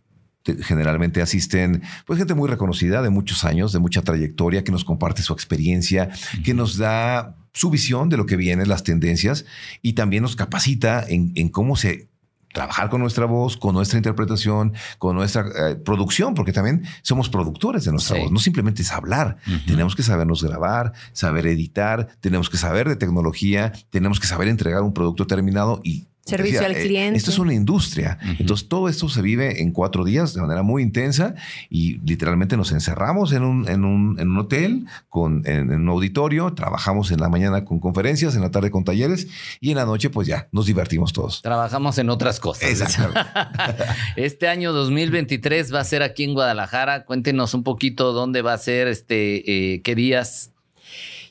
[SPEAKER 3] te- generalmente asisten pues gente muy reconocida de muchos años, de mucha trayectoria, que nos comparte su experiencia, que nos da su visión de lo que viene, las tendencias y también nos capacita en, en cómo se trabajar con nuestra voz, con nuestra interpretación, con nuestra eh, producción, porque también somos productores de nuestra
[SPEAKER 1] Sí.
[SPEAKER 3] voz, no simplemente es hablar, tenemos que sabernos grabar, saber editar, tenemos que saber de tecnología, tenemos que saber entregar un producto terminado y
[SPEAKER 2] Servicio al
[SPEAKER 3] eh,
[SPEAKER 2] cliente.
[SPEAKER 3] Esto es una industria. Entonces, todo esto se vive en cuatro días de manera muy intensa y literalmente nos encerramos en un, en un, en un hotel, con, en, en un auditorio, trabajamos en la mañana con conferencias, en la tarde con talleres y en la noche, pues ya, nos divertimos todos.
[SPEAKER 1] Trabajamos en otras cosas.
[SPEAKER 3] Exactamente. [LAUGHS]
[SPEAKER 1] Este año 2023 va a ser aquí en Guadalajara. Cuéntenos un poquito dónde va a ser, este, eh, qué días.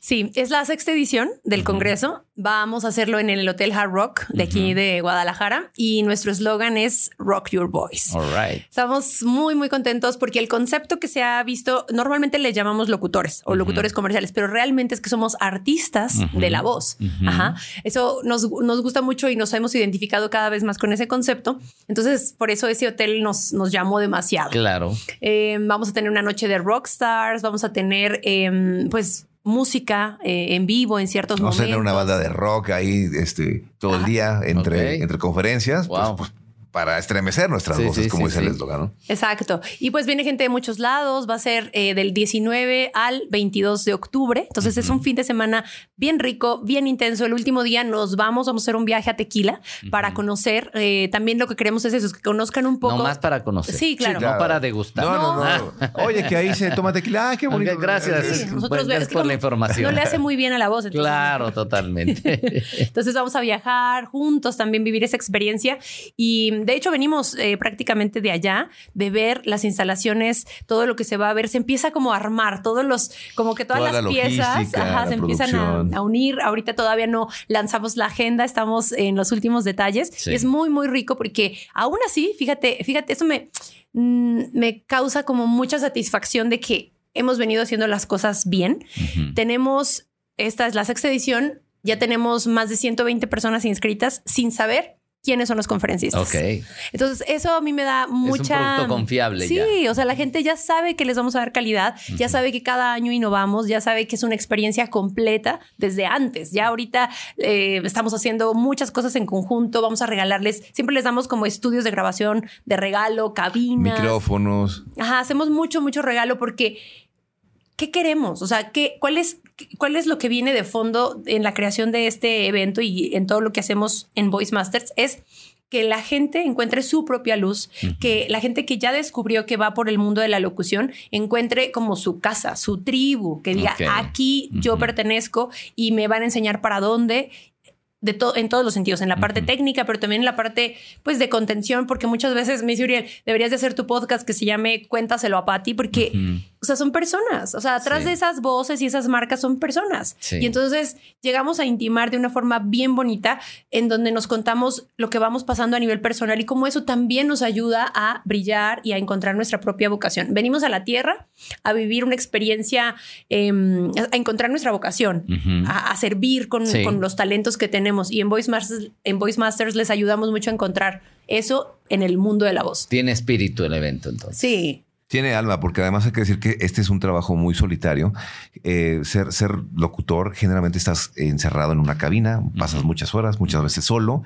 [SPEAKER 2] Sí, es la sexta edición del Congreso. Vamos a hacerlo en el Hotel Hard Rock de aquí de Guadalajara y nuestro eslogan es Rock Your Voice.
[SPEAKER 1] All right.
[SPEAKER 2] Estamos muy, muy contentos porque el concepto que se ha visto, normalmente le llamamos locutores o locutores comerciales, pero realmente es que somos artistas de la voz. Ajá. Eso nos, nos, gusta mucho y nos hemos identificado cada vez más con ese concepto. Entonces, por eso ese hotel nos, nos llamó demasiado.
[SPEAKER 1] Claro.
[SPEAKER 2] Eh, vamos a tener una noche de rockstars, vamos a tener, eh, pues, música eh, en vivo en ciertos
[SPEAKER 3] Vamos
[SPEAKER 2] momentos.
[SPEAKER 3] a tener una banda de rock ahí este, todo el día entre, entre conferencias. pues,
[SPEAKER 1] Wow.
[SPEAKER 3] pues, para estremecer nuestras
[SPEAKER 1] Sí,
[SPEAKER 3] voces,
[SPEAKER 1] sí,
[SPEAKER 3] como
[SPEAKER 1] sí,
[SPEAKER 3] dice
[SPEAKER 1] sí.
[SPEAKER 3] el eslogan, ¿no?
[SPEAKER 2] Exacto. Y pues viene gente de muchos lados. Va a ser eh, del 19 al 22 de octubre. Entonces es un fin de semana bien rico, bien intenso. El último día nos vamos, vamos a hacer un viaje a Tequila para conocer. eh, también lo que queremos es eso, es que conozcan un poco.
[SPEAKER 1] No más para conocer.
[SPEAKER 2] Sí, claro.
[SPEAKER 1] No para degustar.
[SPEAKER 3] No, no, no. [LAUGHS] Oye, que ahí se toma tequila. Ah, qué bonito.
[SPEAKER 1] Gracias.
[SPEAKER 2] Sí, nosotros
[SPEAKER 1] Gracias
[SPEAKER 2] es que
[SPEAKER 1] por la información.
[SPEAKER 2] No le hace muy bien a la voz. entonces-
[SPEAKER 1] Claro, totalmente. [LAUGHS]
[SPEAKER 2] Entonces vamos a viajar juntos, también vivir esa experiencia. Y de hecho venimos eh, prácticamente de allá, de ver las instalaciones, todo lo que se va a ver, se empieza como a armar, todos los, como que todas
[SPEAKER 3] Toda
[SPEAKER 2] las
[SPEAKER 3] la
[SPEAKER 2] piezas
[SPEAKER 3] logística,
[SPEAKER 2] ajá,
[SPEAKER 3] la
[SPEAKER 2] se empiezan a, a unir. Ahorita todavía no lanzamos la agenda, estamos en los últimos detalles.
[SPEAKER 1] Sí.
[SPEAKER 2] Y es muy, muy rico porque aún así, fíjate, fíjate, eso me, mm, me causa como mucha satisfacción de que hemos venido haciendo las cosas bien. Tenemos, esta es la sexta edición, ya tenemos más de 120 personas inscritas sin saber quiénes son los conferencistas.
[SPEAKER 1] Ok.
[SPEAKER 2] Entonces, eso a mí me da mucha...
[SPEAKER 1] producto confiable
[SPEAKER 2] Sí,
[SPEAKER 1] ya.
[SPEAKER 2] o sea, la gente ya sabe que les vamos a dar calidad, ya sabe que cada año innovamos, ya sabe que es una experiencia completa desde antes. Ya ahorita eh, estamos haciendo muchas cosas en conjunto, vamos a regalarles, siempre les damos como estudios de grabación de regalo, cabinas.
[SPEAKER 3] Micrófonos.
[SPEAKER 2] Ajá, hacemos mucho, mucho regalo porque ¿qué queremos? O sea, ¿qué, cuál, es, ¿cuál es lo que viene de fondo en la creación de este evento y en todo lo que hacemos en Voice Masters? Es que la gente encuentre su propia luz, que la gente que ya descubrió que va por el mundo de la locución encuentre como su casa, su tribu, que diga, aquí yo pertenezco y me van a enseñar para dónde. De to- en todos los sentidos, en la parte técnica, pero también en la parte pues de contención, porque muchas veces me dice Uriel, deberías de hacer tu podcast que se llame Cuéntaselo a Patti, porque. O sea, son personas. O sea, atrás
[SPEAKER 1] Sí.
[SPEAKER 2] de esas voces y esas marcas son personas.
[SPEAKER 1] Sí.
[SPEAKER 2] Y entonces llegamos a intimar de una forma bien bonita en donde nos contamos lo que vamos pasando a nivel personal y cómo eso también nos ayuda a brillar y a encontrar nuestra propia vocación. Venimos a la tierra a vivir una experiencia, em, a encontrar nuestra vocación, a, a servir con,
[SPEAKER 1] Sí.
[SPEAKER 2] con los talentos que tenemos. Y en Voice, Masters, en Voice Masters les ayudamos mucho a encontrar eso en el mundo de la voz.
[SPEAKER 1] Tiene espíritu el evento, entonces.
[SPEAKER 2] Sí.
[SPEAKER 3] Tiene alma, porque además hay que decir que este es un trabajo muy solitario. Eh, ser, ser locutor, generalmente estás encerrado en una cabina, pasas muchas horas, muchas veces solo,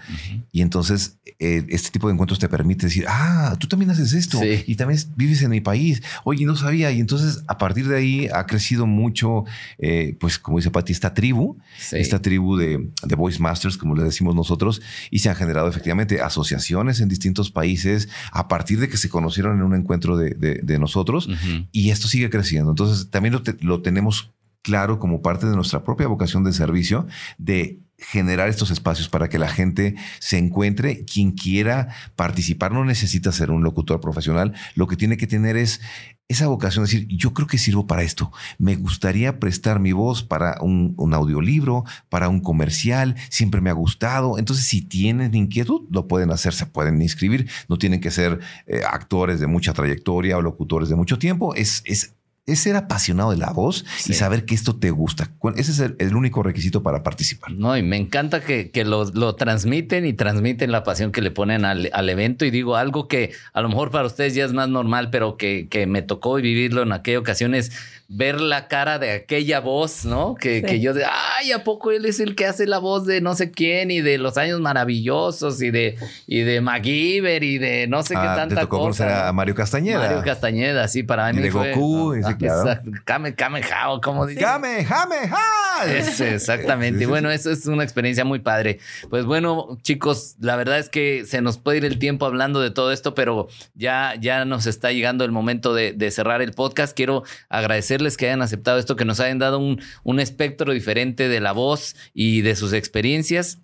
[SPEAKER 3] y entonces eh, este tipo de encuentros te permite decir, ah, tú también haces esto,
[SPEAKER 1] Sí.
[SPEAKER 3] y también vives en mi país, oye, no sabía, y entonces a partir de ahí ha crecido mucho, eh, pues como dice Pati, esta tribu,
[SPEAKER 1] Sí.
[SPEAKER 3] esta tribu de, de Voice Masters, como le decimos nosotros, y se han generado efectivamente asociaciones en distintos países a partir de que se conocieron en un encuentro de, de- de nosotros y esto sigue creciendo. Entonces también lo, te- lo tenemos claro como parte de nuestra propia vocación de servicio de generar estos espacios para que la gente se encuentre. Quien quiera participar no necesita ser un locutor profesional. Lo que tiene que tener es esa vocación de decir, yo creo que sirvo para esto. Me gustaría prestar mi voz para un, un audiolibro, para un comercial. Siempre me ha gustado. Entonces, si tienen inquietud, lo pueden hacer, se pueden inscribir. No tienen que ser eh, actores de mucha trayectoria o locutores de mucho tiempo. Es, es, es ser apasionado de la voz
[SPEAKER 1] Sí.
[SPEAKER 3] y saber que esto te gusta. Ese es el, el único requisito para participar.
[SPEAKER 1] No, y me encanta que, que lo, lo transmiten y transmiten la pasión que le ponen al, al evento. Y digo algo que a lo mejor para ustedes ya es más normal, pero que, que me tocó vivirlo en aquella ocasión es ver la cara de aquella voz, ¿no? Que,
[SPEAKER 2] Sí.
[SPEAKER 1] que yo de, ay, ¿a poco él es el que hace la voz de no sé quién y de los años maravillosos y de, y de MacGyver y de no sé qué
[SPEAKER 3] Ah,
[SPEAKER 1] tanta
[SPEAKER 3] te tocó
[SPEAKER 1] cosa.
[SPEAKER 3] conocer a
[SPEAKER 1] ¿no?
[SPEAKER 3] Mario Castañeda.
[SPEAKER 1] Mario Castañeda, sí, para
[SPEAKER 3] Y
[SPEAKER 1] mí
[SPEAKER 3] de
[SPEAKER 1] fue-
[SPEAKER 3] Goku, sí, claro.
[SPEAKER 1] exacto. Kame, Kame Hao, ¿cómo dice?
[SPEAKER 3] ¡Jame, jame, ja!
[SPEAKER 1] Ese, exactamente. Bueno, eso es una experiencia muy padre. Pues bueno, chicos, la verdad es que se nos puede ir el tiempo hablando de todo esto, pero ya, ya nos está llegando el momento de, de cerrar el podcast. Quiero agradecerles que hayan aceptado esto, que nos hayan dado un, un espectro diferente de la voz y de sus experiencias.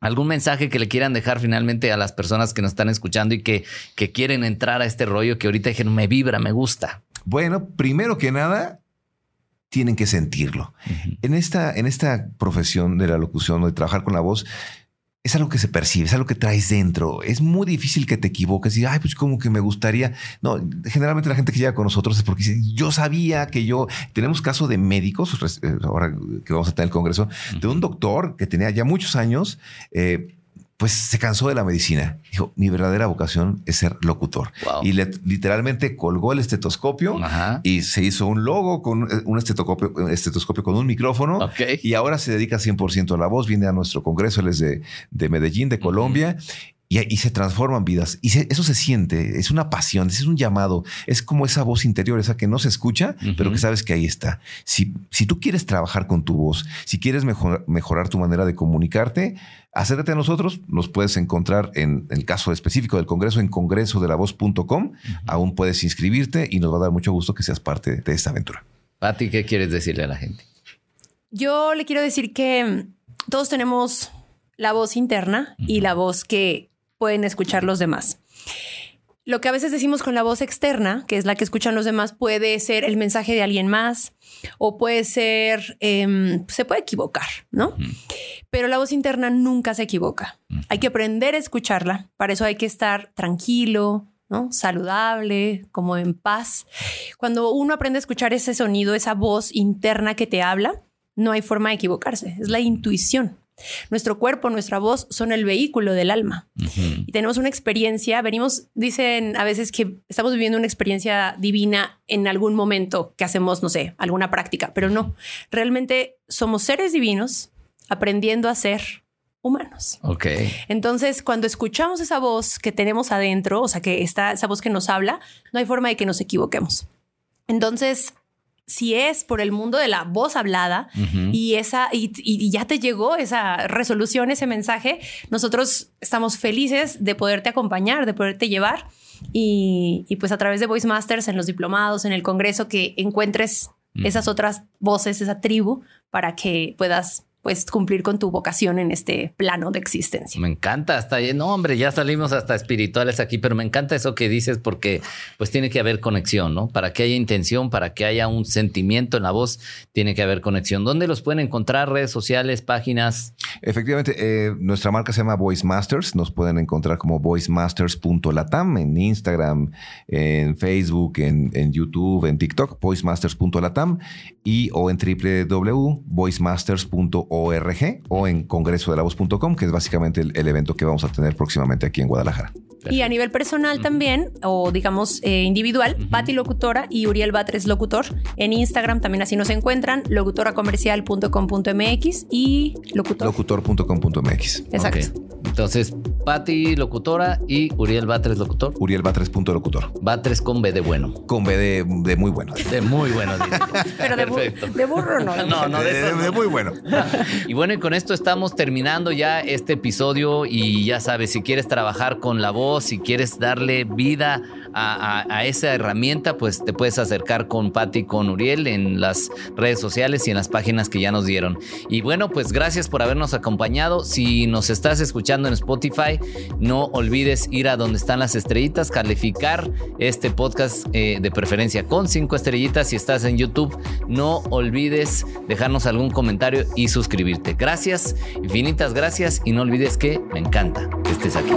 [SPEAKER 1] ¿Algún mensaje que le quieran dejar finalmente a las personas que nos están escuchando y que, que quieren entrar a este rollo que ahorita dijeron, me vibra, me gusta?
[SPEAKER 3] Bueno, primero que nada, tienen que sentirlo. en, esta, en esta profesión de la locución o de trabajar con la voz, es algo que se percibe, es algo que traes dentro. Es muy difícil que te equivoques y, ay, pues como que me gustaría. No, generalmente la gente que llega con nosotros es porque dice, yo sabía que yo. Tenemos caso de médicos, eh, ahora que vamos a tener el congreso, de un doctor que tenía ya muchos años. Eh, pues se cansó de la medicina. Dijo, mi verdadera vocación es ser locutor. Y literalmente colgó el estetoscopio y se hizo un logo con eh, un estetoscopio, estetoscopio con un micrófono. Y ahora se dedica 100% a la voz. Viene a nuestro congreso, él es de, de Medellín, de Colombia. Y, se transforman vidas. Y eso se siente, es una pasión, es un llamado, es como esa voz interior, esa que no se escucha, pero que sabes que ahí está. Si, si tú quieres trabajar con tu voz, si quieres mejorar tu manera de comunicarte, acércate a nosotros, nos puedes encontrar en, el caso específico del Congreso en congresodelavoz.com, aún puedes inscribirte y nos va a dar mucho gusto que seas parte de esta aventura.
[SPEAKER 1] Pati, ¿qué quieres decirle a la gente?
[SPEAKER 2] Yo le quiero decir que todos tenemos la voz interna y la voz que pueden escuchar los demás. Lo que a veces decimos con la voz externa, que es la que escuchan los demás, puede ser el mensaje de alguien más o puede ser, em, se puede equivocar, ¿no? Pero la voz interna nunca se equivoca. Hay que aprender a escucharla. Para eso hay que estar tranquilo, ¿no? Saludable, como en paz. Cuando uno aprende a escuchar ese sonido, esa voz interna que te habla, no hay forma de equivocarse. Es la intuición. Nuestro cuerpo, nuestra voz son el vehículo del alma. Y tenemos una experiencia, venimos, dicen a veces que estamos viviendo una experiencia divina en algún momento que hacemos, no sé, alguna práctica, pero no, realmente somos seres divinos aprendiendo a ser humanos.
[SPEAKER 1] Ok.
[SPEAKER 2] Entonces, cuando escuchamos esa voz que tenemos adentro, o sea, que está esa voz que nos habla, no hay forma de que nos equivoquemos. Entonces, si es por el mundo de la voz hablada y esa y, ya te llegó esa resolución, ese mensaje, nosotros estamos felices de poderte acompañar, de poderte llevar y, pues a través de Voice Masters en los diplomados, en el congreso, que encuentres esas otras voces, esa tribu para que puedas pues cumplir con tu vocación en este plano de existencia.
[SPEAKER 1] Me encanta, hasta no hombre, ya salimos hasta espirituales aquí, pero me encanta eso que dices porque pues tiene que haber conexión, ¿no? Para que haya intención, para que haya un sentimiento en la voz, tiene que haber conexión. ¿Dónde los pueden encontrar? Redes sociales, páginas.
[SPEAKER 3] Efectivamente, eh, nuestra marca se llama Voice Masters, nos pueden encontrar como voicemasters.latam en Instagram, en Facebook, en, en YouTube, en TikTok, voicemasters.latam y o en www.voicemasters.org ORG o en congresodelavoz.com, que es básicamente el, evento que vamos a tener próximamente aquí en Guadalajara.
[SPEAKER 2] Y a nivel personal también, o digamos eh, individual, Patti Locutora y Uriel Batres Locutor. En Instagram también así nos encuentran, locutoracomercial.com.mx y locutor.
[SPEAKER 3] locutor.com.mx.
[SPEAKER 2] Exacto.
[SPEAKER 1] Entonces, Patti Locutora y Uriel Batres Locutor.
[SPEAKER 3] Uriel Batres.locutor.
[SPEAKER 1] Batres con B de bueno.
[SPEAKER 3] Con B de, muy bueno.
[SPEAKER 1] De muy bueno. [LAUGHS]
[SPEAKER 2] Pero de, de, burro no.
[SPEAKER 1] No, no,
[SPEAKER 3] de, de muy bueno.
[SPEAKER 1] Y bueno, y con esto estamos terminando ya este episodio y ya sabes, si quieres trabajar con la voz, si quieres darle vida a, esa herramienta, pues te puedes acercar con Patti, con Uriel en las redes sociales y en las páginas que ya nos dieron. Y bueno, pues gracias por habernos acompañado. Si nos estás escuchando en Spotify, no olvides ir a donde están las estrellitas, calificar este podcast eh, de preferencia con cinco estrellitas. Si estás en YouTube, no olvides dejarnos algún comentario y Gracias, infinitas gracias y no olvides que me encanta que estés aquí.